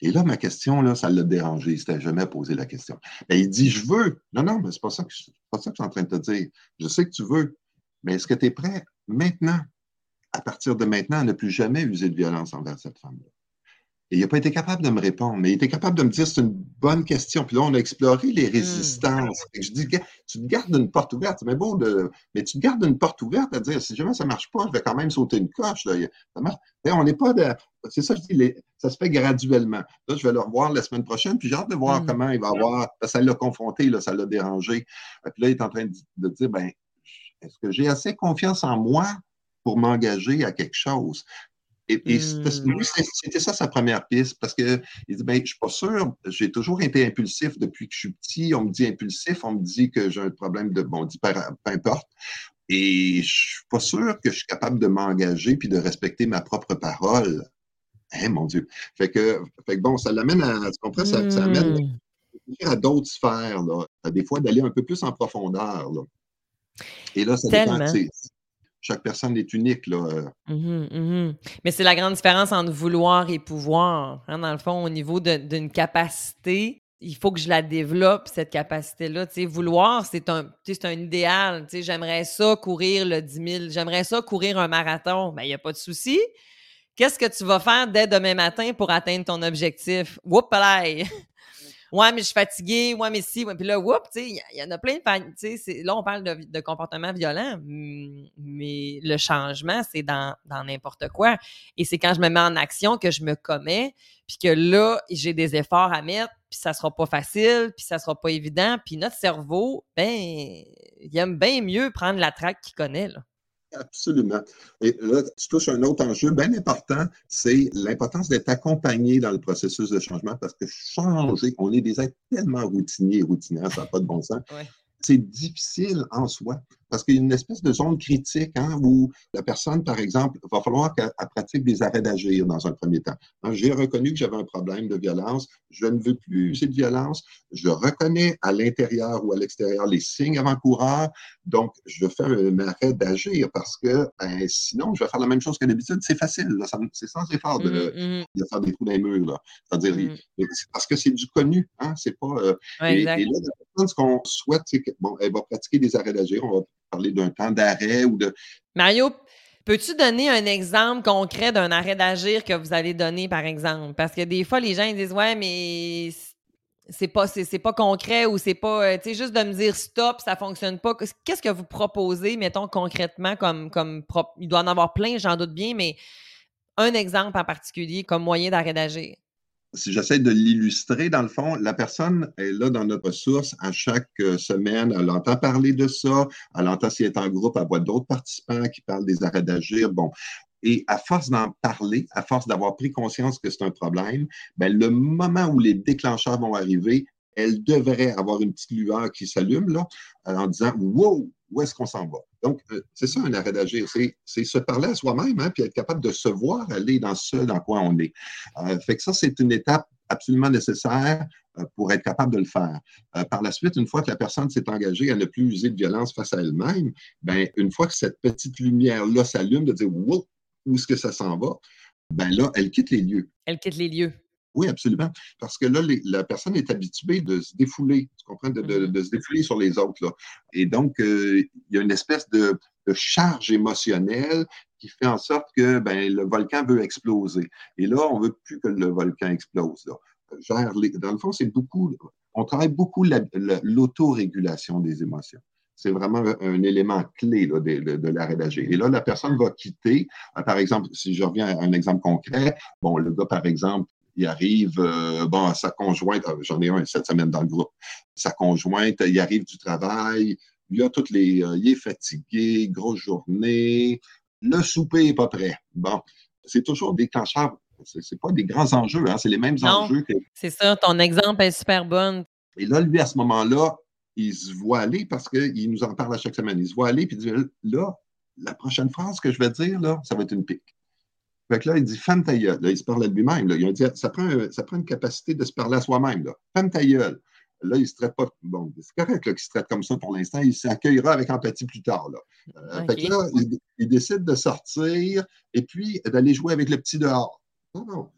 [SPEAKER 2] Et là, ma question, là, ça l'a dérangé. Il s'était jamais posé la question. Et il dit, je veux. Non, non, mais c'est pas pas ça que je suis en train de te dire. Je sais que tu veux. Mais est-ce que tu es prêt maintenant, à partir de maintenant, à ne plus jamais user de violence envers cette femme-là? Et il n'a pas été capable de me répondre, mais il était capable de me dire c'est une bonne question. Puis là, on a exploré les hmm. résistances. Et je dis, tu te gardes une porte ouverte, c'est beau de. Mais tu te gardes une porte ouverte à dire si jamais ça ne marche pas, je vais quand même sauter une coche. Là. on n'est pas de. C'est ça, je dis, ça se fait graduellement. Là, je vais le revoir la semaine prochaine, puis j'ai hâte de voir hmm. comment il va avoir. Ça l'a confronté, là, ça l'a dérangé. Puis là, il est en train de, de dire ben, est-ce que j'ai assez confiance en moi pour m'engager à quelque chose? Et, mmh. c'était ça sa première piste, parce qu'il dit, ben, je suis pas sûr, j'ai toujours été impulsif depuis que je suis petit. On me dit impulsif, on me dit que j'ai un problème de, bon, peu importe. Et je suis pas sûr que je suis capable de m'engager puis de respecter ma propre parole. Hein, mon Dieu. Fait que, fait que bon, ça l'amène à, tu comprends, ça, ça amène mmh. à d'autres sphères, là. Des fois, d'aller un peu plus en profondeur, là. Et là, ça dépend, chaque personne est unique. Là. Euh.
[SPEAKER 1] Mmh mmh Mais c'est la grande différence entre vouloir et pouvoir. Hein, dans le fond, au niveau d'une capacité, il faut que je la développe, cette capacité-là. Vouloir, c'est un, un idéal. J'aimerais ça courir le 10 000, j'aimerais ça courir un marathon. Il ben, n'y a pas de souci. Qu'est-ce que tu vas faire dès demain matin pour atteindre ton objectif? Whoop, ouais, mais je suis fatigué, ouais, mais si, puis là, whoop, tu sais, il y, en a plein de, tu sais, là, on parle de, comportement violent, mais le changement, c'est dans, dans n'importe quoi. Et c'est quand je me mets en action que je me commets, puis que là, j'ai des efforts à mettre, puis ça sera pas facile, puis ça sera pas évident, puis notre cerveau, ben, il aime bien mieux prendre la traque qu'il connaît, là.
[SPEAKER 2] Absolument. Et là, tu touches un autre enjeu bien important, c'est l'importance d'être accompagné dans le processus de changement parce que changer, on est des êtres tellement routiniers et routinaires, ça n'a pas de bon sens. C'est difficile en soi parce qu'il y a une espèce de zone critique hein, où la personne, par exemple, va falloir qu'elle pratique des arrêts d'agir dans un premier temps. Hein, j'ai reconnu que j'avais un problème de violence, je ne veux plus user de violence, je reconnais à l'intérieur ou à l'extérieur les signes avant-coureurs, donc je fais un arrêt d'agir parce que ben, sinon, je vais faire la même chose que d'habitude. C'est facile, c'est sans effort de, mmh, mmh. de, faire des trous dans les murs. C'est-à-dire, mmh. parce que c'est du connu, hein, c'est pas... Euh, et, et, là, la personne, ce qu'on souhaite, c'est qu'elle bon, va pratiquer des arrêts d'agir, on va d'un temps d'arrêt ou de.
[SPEAKER 1] Mario, peux-tu donner un exemple concret d'un arrêt d'agir que vous allez donner, par exemple? Parce que des fois, les gens disent Ouais, mais c'est pas pas concret ou c'est pas euh, tu sais juste de me dire stop ça fonctionne pas qu'est-ce que vous proposez mettons concrètement comme comme il doit en avoir plein j'en doute bien mais un exemple en particulier comme moyen d'arrêt d'agir
[SPEAKER 2] si j'essaie de l'illustrer, dans le fond, la personne est là dans notre source à chaque euh, semaine. Elle entend parler de ça. Elle entend si elle est en groupe, elle voit d'autres participants qui parlent des arrêts d'agir. Bon. Et à force d'en parler, à force d'avoir pris conscience que c'est un problème, ben, le moment où les déclencheurs vont arriver, elle devrait avoir une petite lueur qui s'allume là, en disant Wow, où est-ce qu'on s'en va? Donc, euh, c'est ça un arrêt d'agir, c'est se parler à soi-même, hein, puis être capable de se voir aller dans ce dans quoi on est. Euh, fait que ça, c'est une étape absolument nécessaire euh, pour être capable de le faire. par la suite, une fois que la personne s'est engagée à ne plus user de violence face à elle-même, ben, une fois que cette petite lumière-là s'allume, de dire wow, où est-ce que ça s'en va, ben là, elle quitte les lieux.
[SPEAKER 1] Elle quitte les lieux.
[SPEAKER 2] Oui, absolument. Parce que là, la personne est habituée de se défouler, tu comprends, de, mm-hmm. se défouler sur les autres. Là. Et donc, euh, il y a une espèce de, charge émotionnelle qui fait en sorte que ben, le volcan veut exploser. Et là, on ne veut plus que le volcan explose. Là. dans le fond, c'est beaucoup, on travaille beaucoup l'autorégulation des émotions. C'est vraiment un élément clé là, de, l'arrêt d'agir. Et là, la personne va quitter, euh, par exemple, si je reviens à un exemple concret, bon, le gars, par exemple, il arrive, euh, bon, sa conjointe, euh, j'en ai un cette semaine dans le groupe, sa conjointe, il arrive du travail, il a toutes les, il est fatigué, grosse journée, le souper n'est pas prêt. Bon, c'est toujours déclencheur. C'est pas des grands enjeux, hein, c'est les mêmes enjeux que.
[SPEAKER 1] C'est ça, ton exemple est super bon.
[SPEAKER 2] Et là, lui, à ce moment-là, il se voit aller parce qu'il nous en parle à chaque semaine. Il se voit aller puis il dit là, la prochaine phrase que je vais dire, là, ça va être une pique. Fait que là, il dit Femme ta gueule. Là, il se parle à lui-même. Il dit ça prend, ça prend une capacité de se parler à soi-même. Femme ta gueule. Là, il ne se traite pas. Bon, c'est correct qu'il se traite comme ça pour l'instant. Il s'accueillera avec empathie plus tard. Là. Euh, fait que là, il, décide de sortir et puis d'aller jouer avec le petit dehors. Non, non.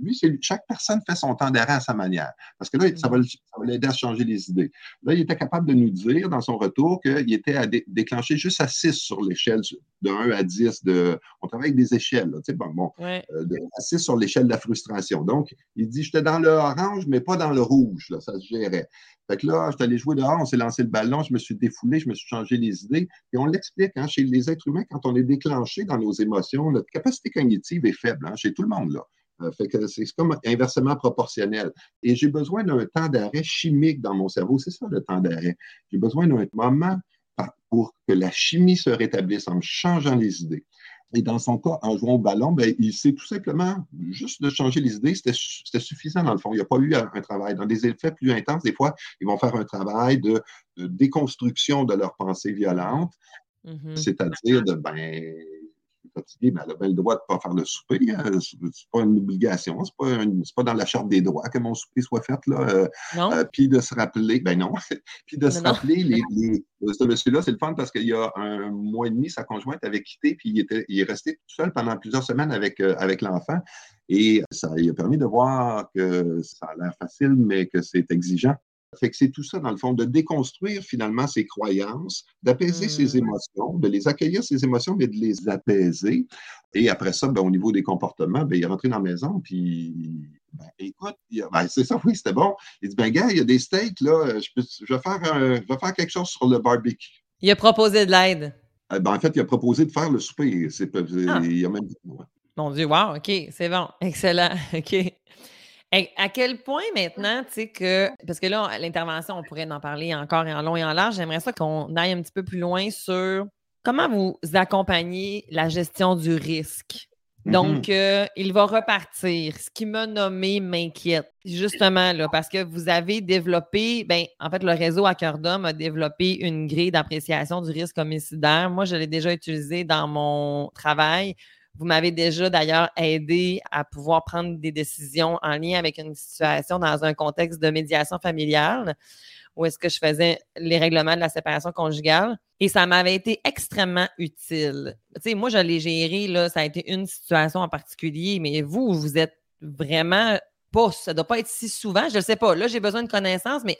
[SPEAKER 2] Lui, chaque personne fait son temps d'arrêt à sa manière. Parce que là, ça va, l'aider à changer les idées. Là, il était capable de nous dire dans son retour qu'il était à déclencher juste à 6 sur l'échelle de 1 à 10. De, on travaille avec des échelles, là, bon, bon, euh, à 6 sur l'échelle de la frustration. Donc, il dit J'étais dans le orange, mais pas dans le rouge. Là, ça se gérait. Fait que là, je suis allé jouer dehors, on s'est lancé le ballon, je me suis défoulé, je me suis changé les idées. Et on l'explique, hein, chez les êtres humains, quand on est déclenché dans nos émotions, notre capacité cognitive est faible, hein, chez tout le monde. Là. Euh, fait que c'est comme inversement proportionnel. Et j'ai besoin d'un temps d'arrêt chimique dans mon cerveau. C'est ça le temps d'arrêt. J'ai besoin d'un moment pour que la chimie se rétablisse en me changeant les idées. Et dans son cas, en jouant au ballon, ben, il sait tout simplement juste de changer les idées. C'était suffisant dans le fond. Il n'y a pas eu un, travail. Dans des effets plus intenses, des fois, ils vont faire un travail de, déconstruction de leurs pensées violentes, mm-hmm. c'est-à-dire de ben, fatiguée, mais elle a bien le droit de ne pas faire le souper. Hein. Ce n'est pas une obligation. Ce n'est pas, dans la charte des droits que mon souper soit fait. Là. Euh, euh, puis de se rappeler, ben non, puis de se rappeler, les, ce monsieur-là, c'est le fun parce qu'il y a un mois et demi, sa conjointe avait quitté, puis il, était, il est resté tout seul pendant plusieurs semaines avec, euh, avec l'enfant. Et ça lui a permis de voir que ça a l'air facile, mais que c'est exigeant. Fait que c'est tout ça, dans le fond, de déconstruire finalement ses croyances, d'apaiser ses mmh. émotions, de les accueillir, ses émotions, mais de les apaiser. Et après ça, ben, au niveau des comportements, ben, il est rentré dans la maison, puis ben, écoute, ben, c'est ça, oui, c'était bon. Il dit, ben gars, il y a des steaks, là, je, vais faire je vais faire quelque chose sur le barbecue.
[SPEAKER 1] Il a proposé de l'aide.
[SPEAKER 2] Eh ben, en fait, il a proposé de faire le souper. Ah. Il a même
[SPEAKER 1] Mon Dieu, wow, OK, c'est bon, excellent, OK. À quel point maintenant, tu sais, que. Parce que là, l'intervention, on pourrait en parler encore et en long et en large. J'aimerais ça qu'on aille un petit peu plus loin sur comment vous accompagnez la gestion du risque. Donc, mm-hmm. euh, il va repartir. Ce qui m'a nommé m'inquiète. Justement, là, parce que vous avez développé, ben, en fait, le réseau à cœur d'homme a développé une grille d'appréciation du risque homicidaire. Moi, je l'ai déjà utilisé dans mon travail. Vous m'avez déjà d'ailleurs aidé à pouvoir prendre des décisions en lien avec une situation dans un contexte de médiation familiale où est-ce que je faisais les règlements de la séparation conjugale. Et ça m'avait été extrêmement utile. Tu sais, moi, je l'ai géré, là, ça a été une situation en particulier, mais vous, vous êtes vraiment pas, ça doit pas être si souvent, je ne sais pas. Là, j'ai besoin de connaissances, mais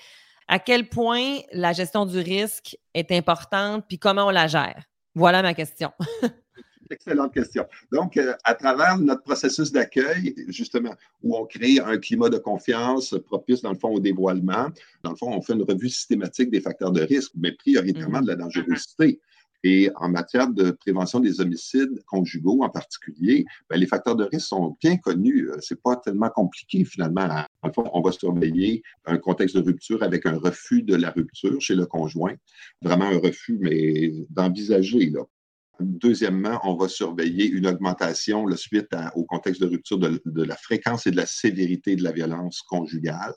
[SPEAKER 1] à quel point la gestion du risque est importante, puis comment on la gère? Voilà ma question.
[SPEAKER 2] Excellente question. Donc, euh, à travers notre processus d'accueil, justement, où on crée un climat de confiance propice, dans le fond, au dévoilement, dans le fond, on fait une revue systématique des facteurs de risque, mais prioritairement de la dangerosité. Et en matière de prévention des homicides conjugaux en particulier, ben, les facteurs de risque sont bien connus. Euh, c'est pas tellement compliqué finalement. Dans le fond, on va surveiller un contexte de rupture avec un refus de la rupture chez le conjoint. Vraiment un refus, mais d'envisager Deuxièmement, on va surveiller une augmentation le suite au contexte de rupture de, la fréquence et de la sévérité de la violence conjugale.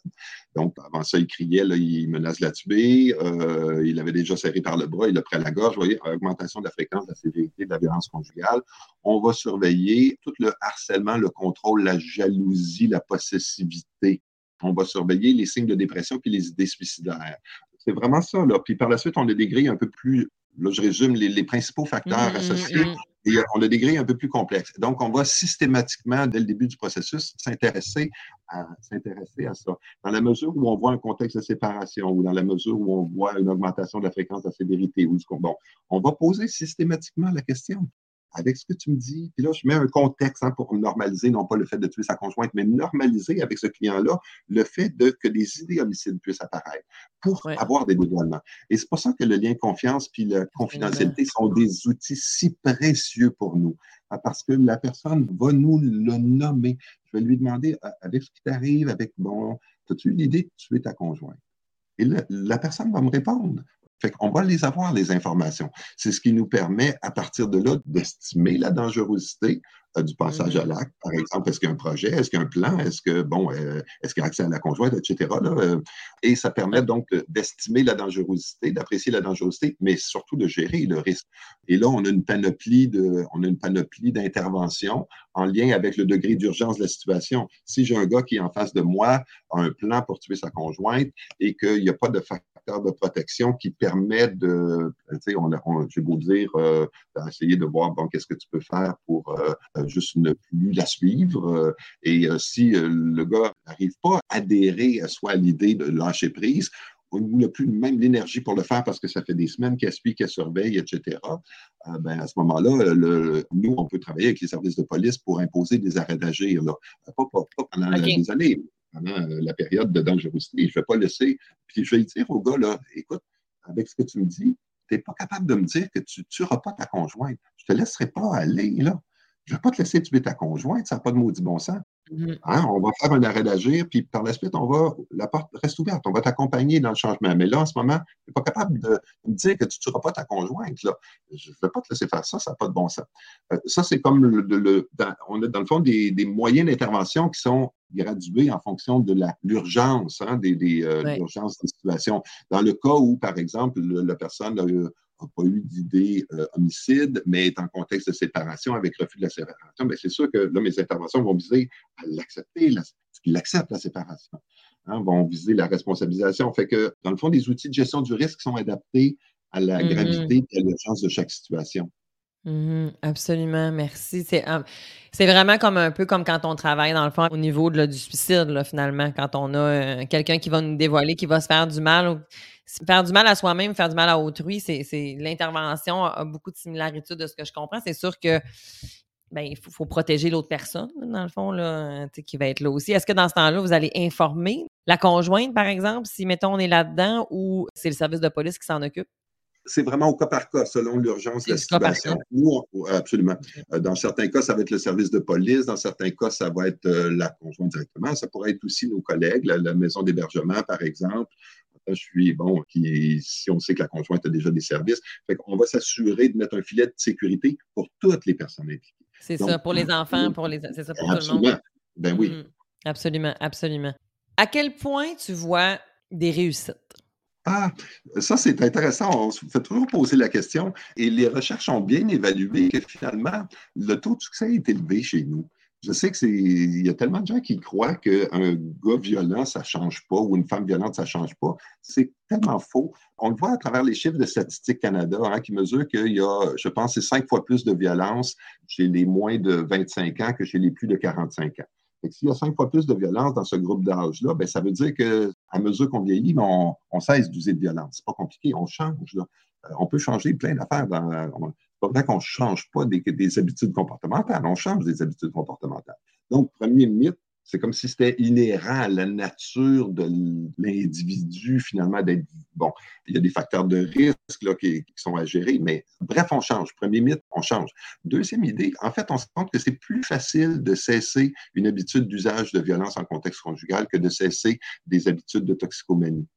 [SPEAKER 2] Donc, avant ça, il criait, là, il menace la tuer, euh, il avait déjà serré par le bras, il a pris à la gorge. Vous voyez, augmentation de la fréquence, de la sévérité de la violence conjugale. On va surveiller tout le harcèlement, le contrôle, la jalousie, la possessivité. On va surveiller les signes de dépression puis les idées suicidaires. C'est vraiment ça. Là. Puis par la suite, on a des grilles un peu plus Là, je résume les, principaux facteurs mmh, mmh, associés. Mmh. Et on a des grilles un peu plus complexes. Donc, on va systématiquement, dès le début du processus, s'intéresser à, s'intéresser à ça. Dans la mesure où on voit un contexte de séparation ou dans la mesure où on voit une augmentation de la fréquence de la sévérité ou du bon, on va poser systématiquement la question avec ce que tu me dis. Puis là, je mets un contexte hein, pour normaliser, non pas le fait de tuer sa conjointe, mais normaliser avec ce client-là le fait de, que des idées homicides puissent apparaître pour avoir des dévoilements. Et c'est pour ça que le lien confiance puis la confidentialité sont des outils si précieux pour nous. Ah, parce que la personne va nous le nommer. Je vais lui demander, ah, avec ce qui t'arrive, avec, bon, as-tu l'idée de tuer ta conjointe? Et la personne va me répondre. Fait qu'on va les avoir, les informations. C'est ce qui nous permet, à partir de là, d'estimer la dangerosité euh, du passage à mm-hmm. l'acte. Par exemple, est-ce qu'il y a un projet, est-ce qu'il y a un plan, est-ce que, bon, euh, est-ce qu'il y a accès à la conjointe, etc. Euh, et ça permet donc d'estimer la dangerosité, d'apprécier la dangerosité, mais surtout de gérer le risque. Et là, on a une panoplie de, on a une panoplie d'interventions en lien avec le degré d'urgence de la situation. Si j'ai un gars qui est en face de moi, a un plan pour tuer sa conjointe et qu'il n'y a pas de facteur de protection qui permet de, tu sais, on, on j'ai beau dire, euh, d'essayer de voir, bon, qu'est-ce que tu peux faire pour euh, juste ne plus la suivre. Euh, et si le gars n'arrive pas à adhérer soit à l'idée de lâcher prise, ou n'a plus même l'énergie pour le faire parce que ça fait des semaines qu'elle suit, qu'elle surveille, etc., ben à ce moment-là, nous, on peut travailler avec les services de police pour imposer des arrêts d'agir. Pas, pas, pas, pendant des années, pendant euh, la période de dangerosité. Je ne vais pas laisser. Puis je vais dire au gars, là, écoute, avec ce que tu me dis, tu n'es pas capable de me dire que tu ne tueras pas ta conjointe. Je ne te laisserai pas aller, là. Je ne vais pas te laisser tuer ta conjointe, ça n'a pas de maudit bon sens. Mm-hmm. Hein, on va faire un arrêt d'agir, puis par la suite, on va, la porte reste ouverte. On va t'accompagner dans le changement. Mais là, en ce moment, tu n'es pas capable de, me dire que tu ne tueras pas ta conjointe. Là. Je ne vais pas te laisser faire ça, ça n'a pas de bon sens. Euh, ça, c'est comme le, on a dans le fond des, des moyens d'intervention qui sont gradués en fonction de l'urgence, hein, des, des euh, l'urgence des situations. Dans le cas où, par exemple, la personne a, n'a pas eu d'idée euh, homicide, mais est en contexte de séparation avec refus de la séparation, bien, c'est sûr que là, mes interventions vont viser à l'accepter, qu'il accepte la séparation, hein, vont viser la responsabilisation. Fait que, dans le fond, des outils de gestion du risque sont adaptés à la mm-hmm. gravité et à l'urgence de chaque situation.
[SPEAKER 1] Mm-hmm. absolument, merci. C'est, vraiment comme un peu comme quand on travaille, dans le fond, au niveau de, du suicide, finalement, quand on a euh, quelqu'un qui va nous dévoiler, qui va se faire du mal. faire du mal à soi-même, faire du mal à autrui, c'est, l'intervention a beaucoup de similarités de ce que je comprends. C'est sûr que ben, il faut, protéger l'autre personne, dans le fond, là, qui va être là aussi. Est-ce que dans ce temps-là, vous allez informer la conjointe, par exemple, si, mettons, on est là-dedans ou c'est le service de police qui s'en occupe?
[SPEAKER 2] C'est vraiment au cas par cas, selon l'urgence de la situation. Nous, absolument. Euh, dans certains cas, ça va être le service de police. Dans certains cas, ça va être euh, la conjointe directement. Ça pourrait être aussi nos collègues, la, maison d'hébergement, par exemple. Je suis, bon, qui, si on sait que la conjointe a déjà des services, on va s'assurer de mettre un filet de sécurité pour toutes les personnes impliquées.
[SPEAKER 1] C'est ça, pour les enfants, pour les, c'est ça pour tout le monde.
[SPEAKER 2] Ben oui.
[SPEAKER 1] Mmh. Absolument, absolument. À quel point tu vois des réussites?
[SPEAKER 2] Ah, ça c'est intéressant. On se fait toujours poser la question et les recherches ont bien évalué que finalement, le taux de succès est élevé chez nous. Je sais que c'est, il y a tellement de gens qui croient qu'un gars violent, ça change pas, ou une femme violente, ça change pas. C'est tellement faux. On le voit à travers les chiffres de Statistique Canada, hein, qui mesurent qu'il y a, je pense, c'est cinq fois plus de violence chez les moins de 25 ans que chez les plus de 45 ans. S'il y a cinq fois plus de violence dans ce groupe d'âge-là, ben, ça veut dire qu'à mesure qu'on vieillit, ben, on, cesse d'user de violence. C'est pas compliqué, on change. Là. Euh, on peut changer plein d'affaires. Dans, pas vrai qu'on ne change pas des habitudes comportementales, on change des habitudes comportementales. Donc, premier mythe, c'est comme si c'était inhérent à la nature de l'individu, finalement, d'être bon. Il y a des facteurs de risque là, qui, sont à gérer, mais bref, on change. Premier mythe, on change. Deuxième idée, en fait, on se rend compte que c'est plus facile de cesser une habitude d'usage de violence en contexte conjugal que de cesser des habitudes de toxicomanie.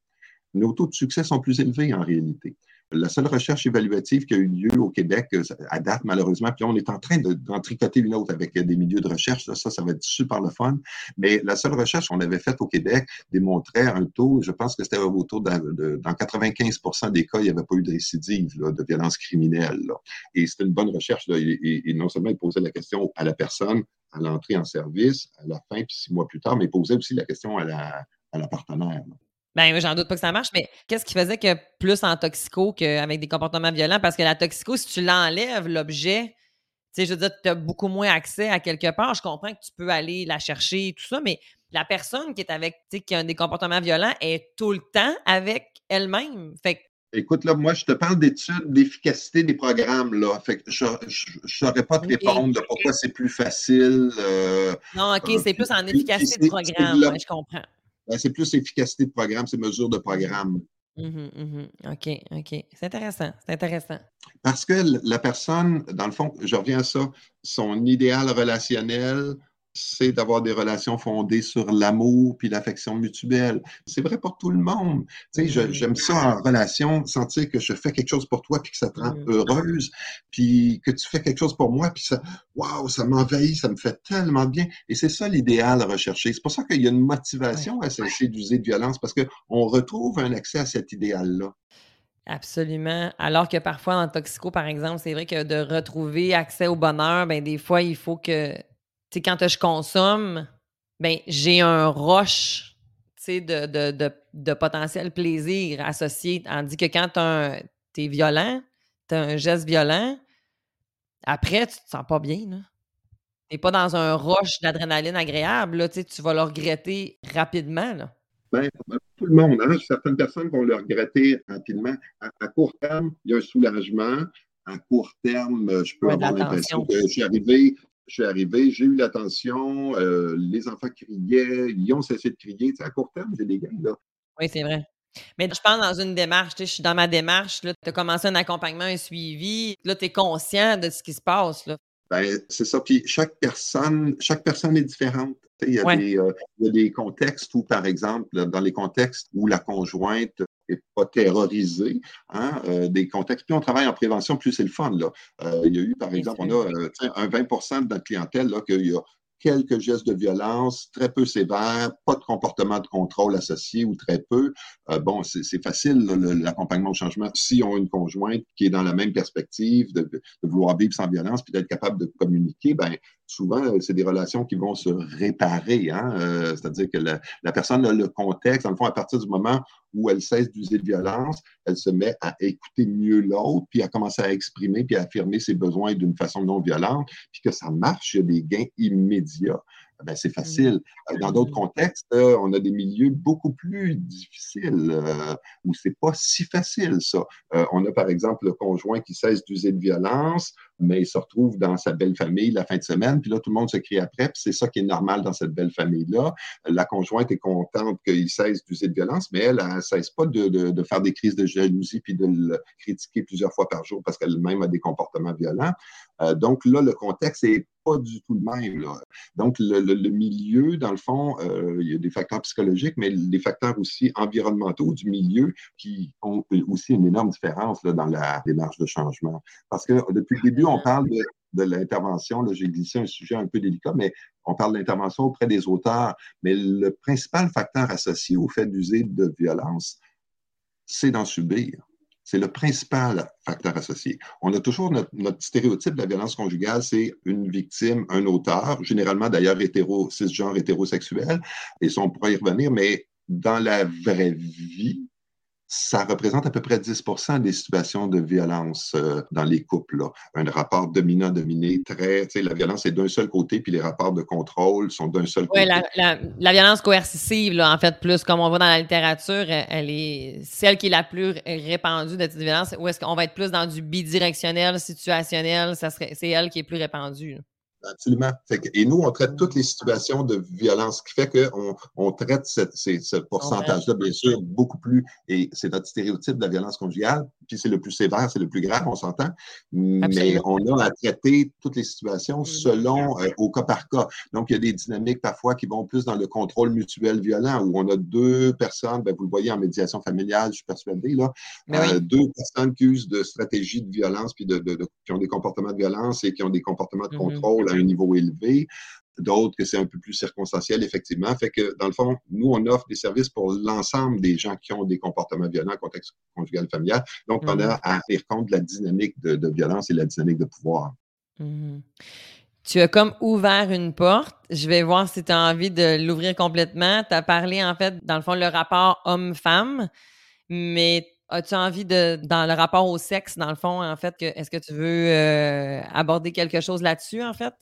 [SPEAKER 2] Nos taux de succès sont plus élevés en réalité. La seule recherche évaluative qui a eu lieu au Québec euh, à date, malheureusement, puis on est en train d'en tricoter une autre avec des milieux de recherche, ça, ça va être super le fun. Mais la seule recherche qu'on avait faite au Québec démontrait un taux, je pense que c'était autour de, dans 95% des cas, il n'y avait pas eu de récidive de violence criminelle. Et c'était une bonne recherche. Et, non seulement il posait la question à la personne à l'entrée en service, à la fin, puis six mois plus tard, mais il posait aussi la question à la partenaire.
[SPEAKER 1] Ben, j'en doute pas que ça marche, mais qu'est-ce qui faisait que plus en toxico qu'avec des comportements violents? Parce que la toxico, si tu l'enlèves, l'objet, sais, je veux dire, tu as beaucoup moins accès à quelque part. Je comprends que tu peux aller la chercher, tout ça, mais la personne qui est avec, tu sais, qui a des comportements violents est tout le temps avec elle-même. Fait
[SPEAKER 2] Écoute, là, moi, je te parle d'études d'efficacité des programmes, là. Fait que je ne saurais pas te répondre de pourquoi c'est plus facile. Euh,
[SPEAKER 1] non, OK, c'est plus en efficacité de programme, je comprends.
[SPEAKER 2] Ben, c'est plus efficacité de programme, c'est mesure de programme.
[SPEAKER 1] Mmh mmh OK, OK. C'est intéressant, c'est intéressant.
[SPEAKER 2] Parce que la personne, dans le fond, je reviens à ça, son idéal relationnel, c'est d'avoir des relations fondées sur l'amour puis l'affection mutuelle. C'est vrai pour tout le monde. Tu sais, j'aime ça en relation, sentir que je fais quelque chose pour toi puis que ça te rend mmh. heureuse, puis que tu fais quelque chose pour moi puis ça, waouh, ça m'envahit, ça me fait tellement bien. Et c'est ça l'idéal recherché. C'est pour ça qu'il y a une motivation à cesser d'user de violence parce qu'on retrouve un accès à cet idéal-là.
[SPEAKER 1] Absolument. Alors que parfois, en toxico, par exemple, c'est vrai que de retrouver accès au bonheur, ben des fois, il faut que quand je consomme, ben, j'ai un rush de, de, de, potentiel plaisir associé. Tandis que quand tu es violent, tu as un geste violent, après, tu te sens pas bien. Tu n'es pas dans un rush d'adrénaline agréable. Là, tu vas le regretter rapidement. Là.
[SPEAKER 2] Ben, ben tout le monde. Hein? Certaines personnes vont le regretter rapidement. À, court terme, il y a un soulagement. À court terme, je peux avoir l'impression que je suis arrivé, je suis arrivé, j'ai eu l'attention, euh, les enfants criaient, ils ont cessé de crier. Tu sais, à court terme, j'ai des gains, là.
[SPEAKER 1] Oui, c'est vrai. Mais je pense dans une démarche, je suis dans ma démarche, tu as commencé un accompagnement, un suivi, là, tu es conscient de ce qui se passe. Là.
[SPEAKER 2] Ben, c'est ça. Puis chaque personne, chaque personne est différente. Il y, a des, euh, il y, a des, contextes où, par exemple, dans les contextes où la conjointe n'est pas terrorisée, hein, euh, des contextes, plus on travaille en prévention, plus c'est le fun. Là. Euh, il y a eu, par exemple, on a un 20% de notre clientèle là, qu'il y a quelques gestes de violence, très peu sévères, pas de comportement de contrôle associé ou très peu. Euh, bon, c'est facile l'accompagnement au changement si on a une conjointe qui est dans la même perspective de, de vouloir vivre sans violence puis d'être capable de communiquer. Ben souvent, euh, c'est des relations qui vont se réparer. Hein? Euh, c'est-à-dire que la, personne a le contexte, dans le fond, à partir du moment où elle cesse d'user de violence, elle se met à écouter mieux l'autre, puis à commencer à exprimer, puis à affirmer ses besoins d'une façon non violente, puis que ça marche, il y a des gains immédiats. Ben, c'est facile. Euh, dans d'autres contextes, on a des milieux beaucoup plus difficiles euh, où c'est pas si facile, ça. Euh, on a, par exemple, le conjoint qui cesse d'user de violence, mais il se retrouve dans sa belle famille la fin de semaine, puis là, tout le monde se crie après, puis c'est ça qui est normal dans cette belle famille-là. La conjointe est contente qu'il cesse d'user de violence, mais elle, elle ne cesse pas de, de, de, faire des crises de jalousie puis de le critiquer plusieurs fois par jour parce qu'elle-même a des comportements violents. Euh, donc là, le contexte n'est pas du tout le même. Là. Donc, le, le, milieu, dans le fond, euh, il y a des facteurs psychologiques, mais des facteurs aussi environnementaux du milieu qui ont aussi une énorme différence là, dans la démarche de changement. Parce que depuis le début, on parle de, de l'intervention. J'ai glissé un sujet un peu délicat, mais on parle d'intervention auprès des auteurs. Mais le principal facteur associé au fait d'user de violence, c'est d'en subir. C'est le principal facteur associé. On a toujours notre, stéréotype de la violence conjugale, c'est une victime, un auteur, généralement d'ailleurs hétéro, cisgenre hétérosexuel, et ça, on pourra y revenir, mais dans la vraie vie, ça représente à peu près 10% des situations de violence euh, dans les couples. Là. Un rapport dominant-dominé, très, tu sais, la violence est d'un seul côté, puis les rapports de contrôle sont d'un seul côté.
[SPEAKER 1] Oui, la, la, violence coercitive, là, en fait, plus comme on voit dans la littérature, elle est celle qui est la plus répandue de cette violence, ou est-ce qu'on va être plus dans du bidirectionnel, situationnel, ça serait, c'est elle qui est plus répandue.
[SPEAKER 2] Absolument. et nous, on traite toutes les situations de violence, ce qui fait qu'on on traite ce pourcentage-là, bien sûr, beaucoup plus, et c'est notre stéréotype de la violence conjugale, puis c'est le plus sévère, c'est le plus grave, on s'entend, mais on a à traiter toutes les situations mm. selon, euh, au cas par cas. Donc, il y a des dynamiques parfois qui vont plus dans le contrôle mutuel violent, où on a deux personnes, ben, vous le voyez en médiation familiale, je suis persuadé, là, euh, deux personnes qui usent de stratégies de violence, puis de, qui ont des comportements de violence et qui ont des comportements de mm-hmm. contrôle un niveau élevé, d'autres que c'est un peu plus circonstanciel, effectivement. Fait que, dans le fond, nous, on offre des services pour l'ensemble des gens qui ont des comportements violents en contexte conjugal familial. Donc, on a mm-hmm. à tenir compte de la dynamique de, violence et la dynamique de pouvoir.
[SPEAKER 1] Mm-hmm. Tu as comme ouvert une porte. Je vais voir si tu as envie de l'ouvrir complètement. Tu as parlé, en fait, dans le fond, le rapport homme-femme, mais As-tu envie de, dans le rapport au sexe, dans le fond, en fait, est-ce que tu veux euh, aborder quelque chose là-dessus, en fait?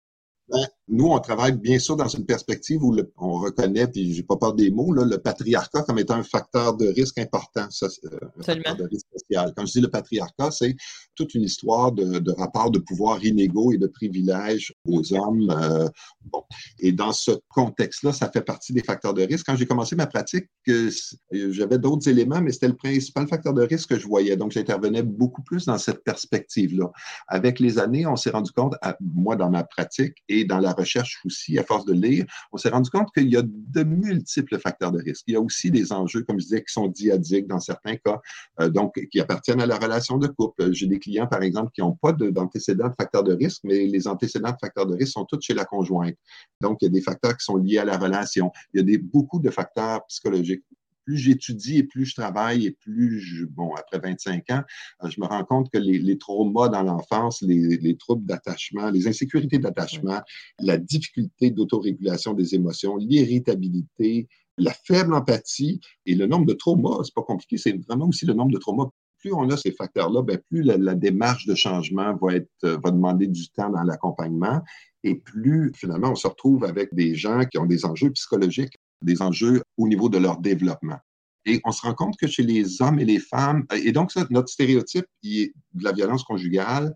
[SPEAKER 2] Ben, nous, on travaille bien sûr dans une perspective où on reconnaît, puis j'ai pas peur des mots, là, le patriarcat comme étant un facteur de risque important, euh, un facteur de risque social. Quand je dis le patriarcat, c'est toute une histoire de, de rapports de pouvoir inégaux et de privilèges aux hommes. Euh, bon. Et dans ce contexte-là, ça fait partie des facteurs de risque. Quand j'ai commencé ma pratique, euh, j'avais d'autres éléments, mais c'était le principal facteur de risque que je voyais. Donc, j'intervenais beaucoup plus dans cette perspective-là. Avec les années, on s'est rendu compte, à, moi, dans ma pratique et dans la recherche aussi, à force de lire, on s'est rendu compte qu'il y a de multiples facteurs de risque. Il y a aussi des enjeux, comme je disais, qui sont diadiques dans certains cas, euh, donc qui appartiennent à la relation de couple. J'ai des clients, par exemple, qui n'ont pas d'antécédents de, facteurs de risque, mais les antécédents de facteurs de risque sont tous chez la conjointe. Donc, il y a des facteurs qui sont liés à la relation. Il y a des, beaucoup de facteurs psychologiques plus j'étudie et plus je travaille et plus je, bon, après 25 ans, euh, je me rends compte que les, les traumas dans l'enfance, les, les, troubles d'attachement, les insécurités d'attachement, la difficulté d'autorégulation des émotions, l'irritabilité, la faible empathie et le nombre de traumas, c'est pas compliqué, c'est vraiment aussi le nombre de traumas. Plus on a ces facteurs-là, ben plus la, la, démarche de changement va être, euh, va demander du temps dans l'accompagnement et plus finalement on se retrouve avec des gens qui ont des enjeux psychologiques des enjeux au niveau de leur développement. Et on se rend compte que chez les hommes et les femmes, et donc notre stéréotype il est de la violence conjugale,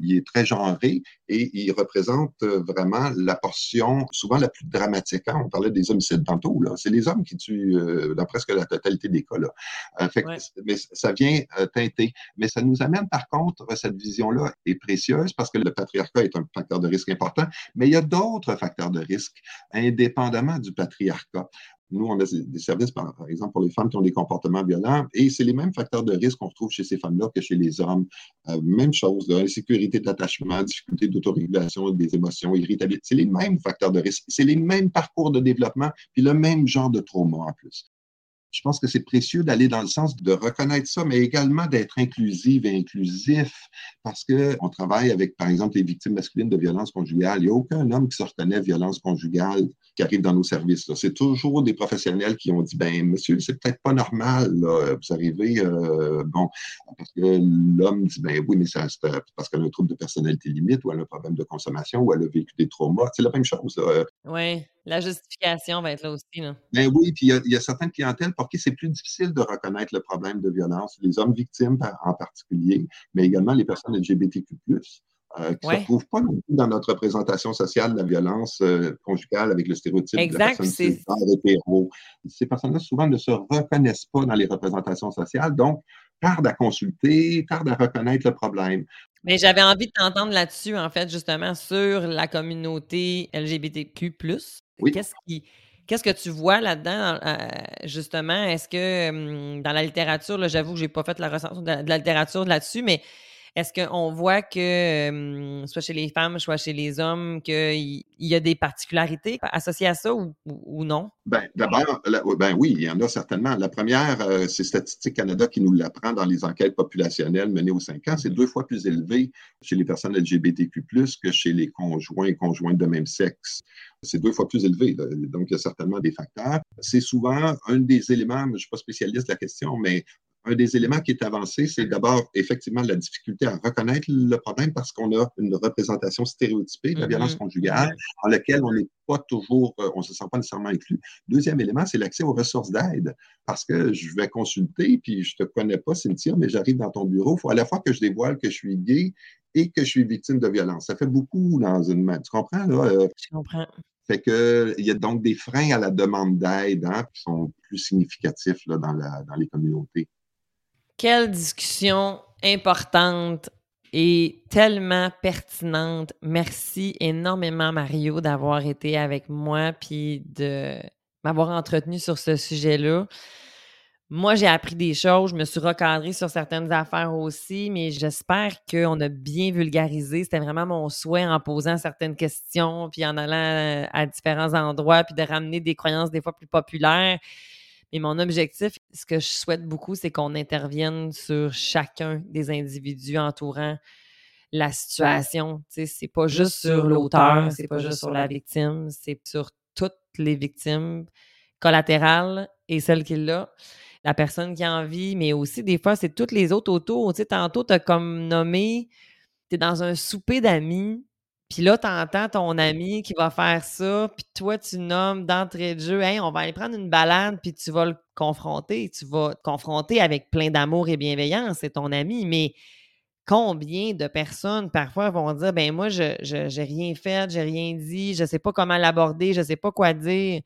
[SPEAKER 2] il est très genré et il représente euh, vraiment la portion souvent la plus dramatique. Hein. On parlait des homicides tantôt. C'est les hommes qui tuent euh, dans presque la totalité des cas. Là. Euh, fait Mais ça vient teinter. Mais ça nous amène par contre, cette vision-là est précieuse parce que le patriarcat est un facteur de risque important, mais il y a d'autres facteurs de risque indépendamment du patriarcat. Nous, on a des services, par, exemple, pour les femmes qui ont des comportements violents, et c'est les mêmes facteurs de risque qu'on retrouve chez ces femmes-là que chez les hommes. Euh, même chose, insécurité d'attachement, difficulté d'autorégulation des émotions, irritabilité. C'est les mêmes facteurs de risque, c'est les mêmes parcours de développement, puis le même genre de trauma en plus je pense que c'est précieux d'aller dans le sens de reconnaître ça, mais également d'être inclusive et inclusif, parce qu'on travaille avec, par exemple, les victimes masculines de violence conjugale. Il n'y a aucun homme qui se reconnaît violence conjugale qui arrive dans nos services. C'est toujours des professionnels qui ont dit, ben monsieur, c'est peut-être pas normal, vous arrivez, euh, bon, parce que l'homme dit, ben oui, mais c'est parce qu'elle a un trouble de personnalité limite, ou elle a un problème de consommation, ou elle a vécu des traumas. C'est la même chose.
[SPEAKER 1] Oui. La justification va être là aussi. Là.
[SPEAKER 2] Ben oui, puis il y, a certaines clientèles pour qui c'est plus difficile de reconnaître le problème de violence, les hommes victimes en particulier, mais également les personnes LGBTQ, euh, qui ne se retrouvent pas non plus dans notre représentation sociale de la violence euh, conjugale avec le stéréotype de la personne hétéro. Ces personnes-là, souvent, ne se reconnaissent pas dans les représentations sociales, donc tardent à consulter, tardent à reconnaître le problème.
[SPEAKER 1] Mais j'avais envie de t'entendre là-dessus, en fait, justement, sur la communauté LGBTQ. Qu'est-ce qui. Qu'est-ce que tu vois là-dedans, euh, justement? Est-ce que hum, dans la littérature, j'avoue que je n'ai pas fait la recension de la littérature là-dessus, mais est-ce qu'on voit que, soit chez les femmes, soit chez les hommes, qu'il y a des particularités associées à ça ou, non?
[SPEAKER 2] Ben, d'abord, ben oui, il y en a certainement. La première, euh, c'est Statistique Canada qui nous l'apprend dans les enquêtes populationnelles menées aux cinq ans. C'est deux fois plus élevé chez les personnes LGBTQ, que chez les conjoints et conjointes de même sexe. C'est deux fois plus élevé. Donc, il y a certainement des facteurs. C'est souvent un des éléments, je ne suis pas spécialiste de la question, mais un des éléments qui est avancé, c'est d'abord effectivement la difficulté à reconnaître le problème parce qu'on a une représentation stéréotypée de la violence mm-hmm. conjugale en laquelle on n'est pas toujours, euh, on ne se sent pas nécessairement inclus. Deuxième élément, c'est l'accès aux ressources d'aide parce que je vais consulter, puis je ne te connais pas, Cynthia, mais j'arrive dans ton bureau. Il faut à la fois que je dévoile que je suis gay et que je suis victime de violence. Ça fait beaucoup dans une main. Tu comprends, là?
[SPEAKER 1] Euh? Je comprends.
[SPEAKER 2] Fait que, il y a donc des freins à la demande d'aide hein, qui sont plus significatifs là, dans, la, dans les communautés.
[SPEAKER 1] Quelle discussion importante et tellement pertinente. Merci énormément, Mario, d'avoir été avec moi puis de m'avoir entretenu sur ce sujet-là. Moi, j'ai appris des choses, je me suis recadrée sur certaines affaires aussi, mais j'espère qu'on a bien vulgarisé. C'était vraiment mon souhait en posant certaines questions, puis en allant à différents endroits, puis de ramener des croyances des fois plus populaires. Mais mon objectif, ce que je souhaite beaucoup, c'est qu'on intervienne sur chacun des individus entourant la situation. C'est pas juste sur l'auteur, c'est pas juste sur la victime, c'est sur toutes les victimes collatérales et celles qui l'ont. la personne qui a envie, mais aussi des fois, c'est toutes les autres autour. Tu sais, tantôt, tu as comme nommé, tu es dans un souper d'amis, puis là, tu entends ton ami qui va faire ça, puis toi, tu nommes d'entrée de jeu, hey, on va aller prendre une balade, puis tu vas le confronter. Tu vas te confronter avec plein d'amour et bienveillance, c'est ton ami, mais combien de personnes parfois vont dire ben moi je n'ai rien fait, j'ai rien dit, je ne sais pas comment l'aborder, je ne sais pas quoi dire.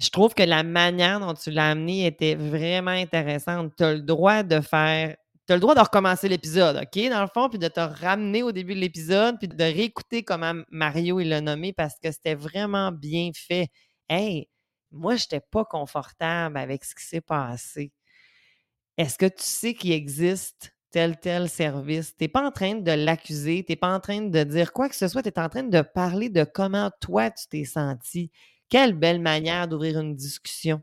[SPEAKER 1] Je trouve que la manière dont tu l'as amené était vraiment intéressante. Tu as le droit de faire tu as le droit de recommencer l'épisode, OK, dans le fond, puis de te ramener au début de l'épisode, puis de réécouter comment Mario il l'a nommé parce que c'était vraiment bien fait. Hey, moi, je n'étais pas confortable avec ce qui s'est passé. Est-ce que tu sais qu'il existe tel, tel service? Tu n'es pas en train de l'accuser, tu n'es pas en train de dire quoi que ce soit, tu es en train de parler de comment toi tu t'es senti. Quelle belle manière d'ouvrir une discussion.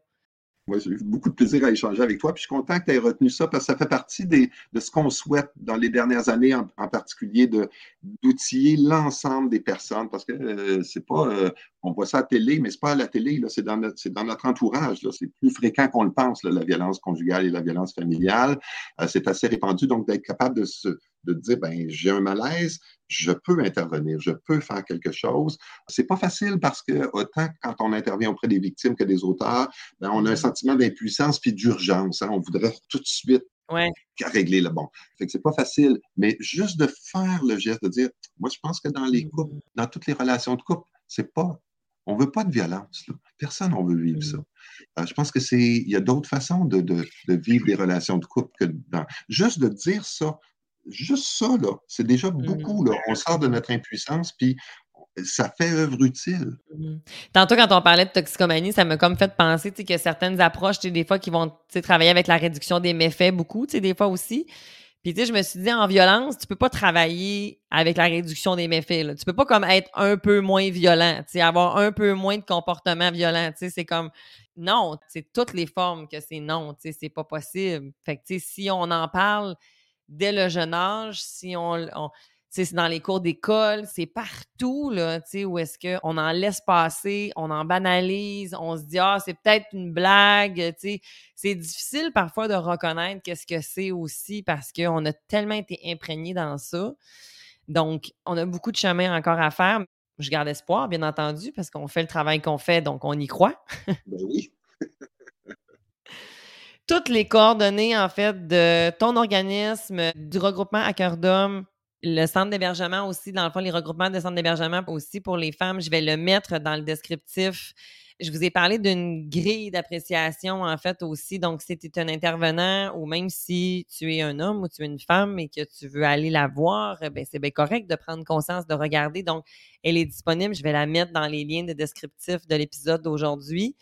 [SPEAKER 2] Moi, j'ai eu beaucoup de plaisir à échanger avec toi. Puis je suis content que tu aies retenu ça parce que ça fait partie de ce qu'on souhaite dans les dernières années, en, particulier, d'outiller l'ensemble des personnes. Parce que euh, c'est pas, euh, on voit ça à la télé, mais c'est pas à la télé, c'est dans, notre, dans notre entourage. C'est plus fréquent qu'on le pense, la violence conjugale et la violence familiale. Euh, c'est assez répandu. Donc, d'être capable de se de dire ben j'ai un malaise, je peux intervenir, je peux faire quelque chose. C'est pas facile parce que autant quand on intervient auprès des victimes que des auteurs, ben, on a un mm-hmm. sentiment d'impuissance puis d'urgence. Hein. On voudrait tout de suite régler le bon. Fait que c'est pas facile, mais juste de faire le geste de dire, moi je pense que dans les mm-hmm. couples, dans toutes les relations de couple, c'est pas on veut pas de violence. Personne ne veut vivre ça. Mm-hmm. Euh, je pense que c'est, il y a d'autres façons de, de, vivre des relations de couple que dans. Juste de dire ça, juste ça, là, c'est déjà mmh. beaucoup. Là. On sort de notre impuissance, puis ça fait œuvre utile.
[SPEAKER 1] Mmh. Tantôt, quand on parlait de toxicomanie, ça m'a comme fait penser que certaines approches, des fois, qui vont travailler avec la réduction des méfaits beaucoup, des fois aussi. Puis, tu sais, je me suis dit, en violence, tu peux pas travailler avec la réduction des méfaits. Là. Tu peux pas comme être un peu moins violent, tu sais, avoir un peu moins de comportement violent. Tu sais, c'est comme, non, c'est toutes les formes que c'est non, tu sais, c'est pas possible. Fait que, tu sais, si on en parle, dès le jeune âge, si on, c'est dans les cours d'école, c'est partout, là, où est-ce qu'on en laisse passer, on en banalise, on se dit, ah, c'est peut-être une blague, C'est difficile parfois de reconnaître qu'est-ce que c'est aussi parce qu'on a tellement été imprégné dans ça. Donc, on a beaucoup de chemin encore à faire. Je garde espoir, bien entendu, parce qu'on fait le travail qu'on fait, donc on y croit.
[SPEAKER 2] ben oui.
[SPEAKER 1] Toutes les coordonnées, en fait, de ton organisme, du regroupement à cœur le centre d'hébergement aussi, dans le fond, les regroupements de centres d'hébergement aussi pour les femmes, je vais le mettre dans le descriptif. Je vous ai parlé d'une grille d'appréciation, en fait, aussi. Donc, si tu es un intervenant ou même si tu es un homme ou tu es une femme et que tu veux aller la voir, ben, c'est bien correct de prendre conscience, de regarder. Donc, elle est disponible. Je vais la mettre dans les liens de descriptif de l'épisode d'aujourd'hui.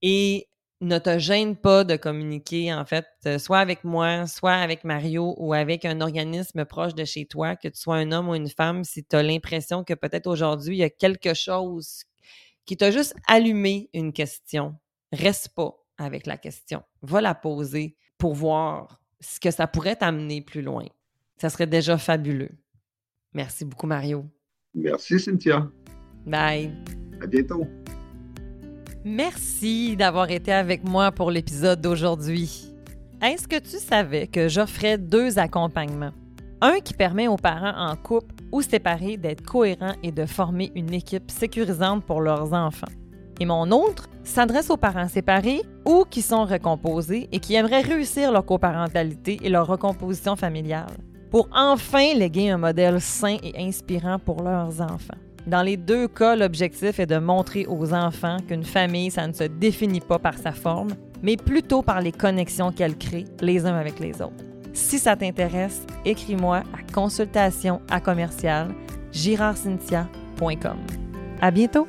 [SPEAKER 1] Et ne te gêne pas de communiquer, en fait, euh, soit avec moi, soit avec Mario ou avec un organisme proche de chez toi, que tu sois un homme ou une femme, si tu as l'impression que peut-être aujourd'hui, il y a quelque chose qui t'a juste allumé une question. Reste pas avec la question. Va la poser pour voir ce que ça pourrait t'amener plus loin. Ça serait déjà fabuleux. Merci beaucoup, Mario.
[SPEAKER 2] Merci, Cynthia.
[SPEAKER 1] Bye.
[SPEAKER 2] À bientôt.
[SPEAKER 1] Merci d'avoir été avec moi pour l'épisode d'aujourd'hui. Est-ce que tu savais que j'offrais deux accompagnements? Un qui permet aux parents en couple ou séparés d'être cohérents et de former une équipe sécurisante pour leurs enfants. Et mon autre s'adresse aux parents séparés ou qui sont recomposés et qui aimeraient réussir leur coparentalité et leur recomposition familiale pour enfin léguer un modèle sain et inspirant pour leurs enfants. Dans les deux cas, l'objectif est de montrer aux enfants qu'une famille, ça ne se définit pas par sa forme, mais plutôt par les connexions qu'elle crée les uns avec les autres. Si ça t'intéresse, écris-moi à consultation à commercial. À bientôt!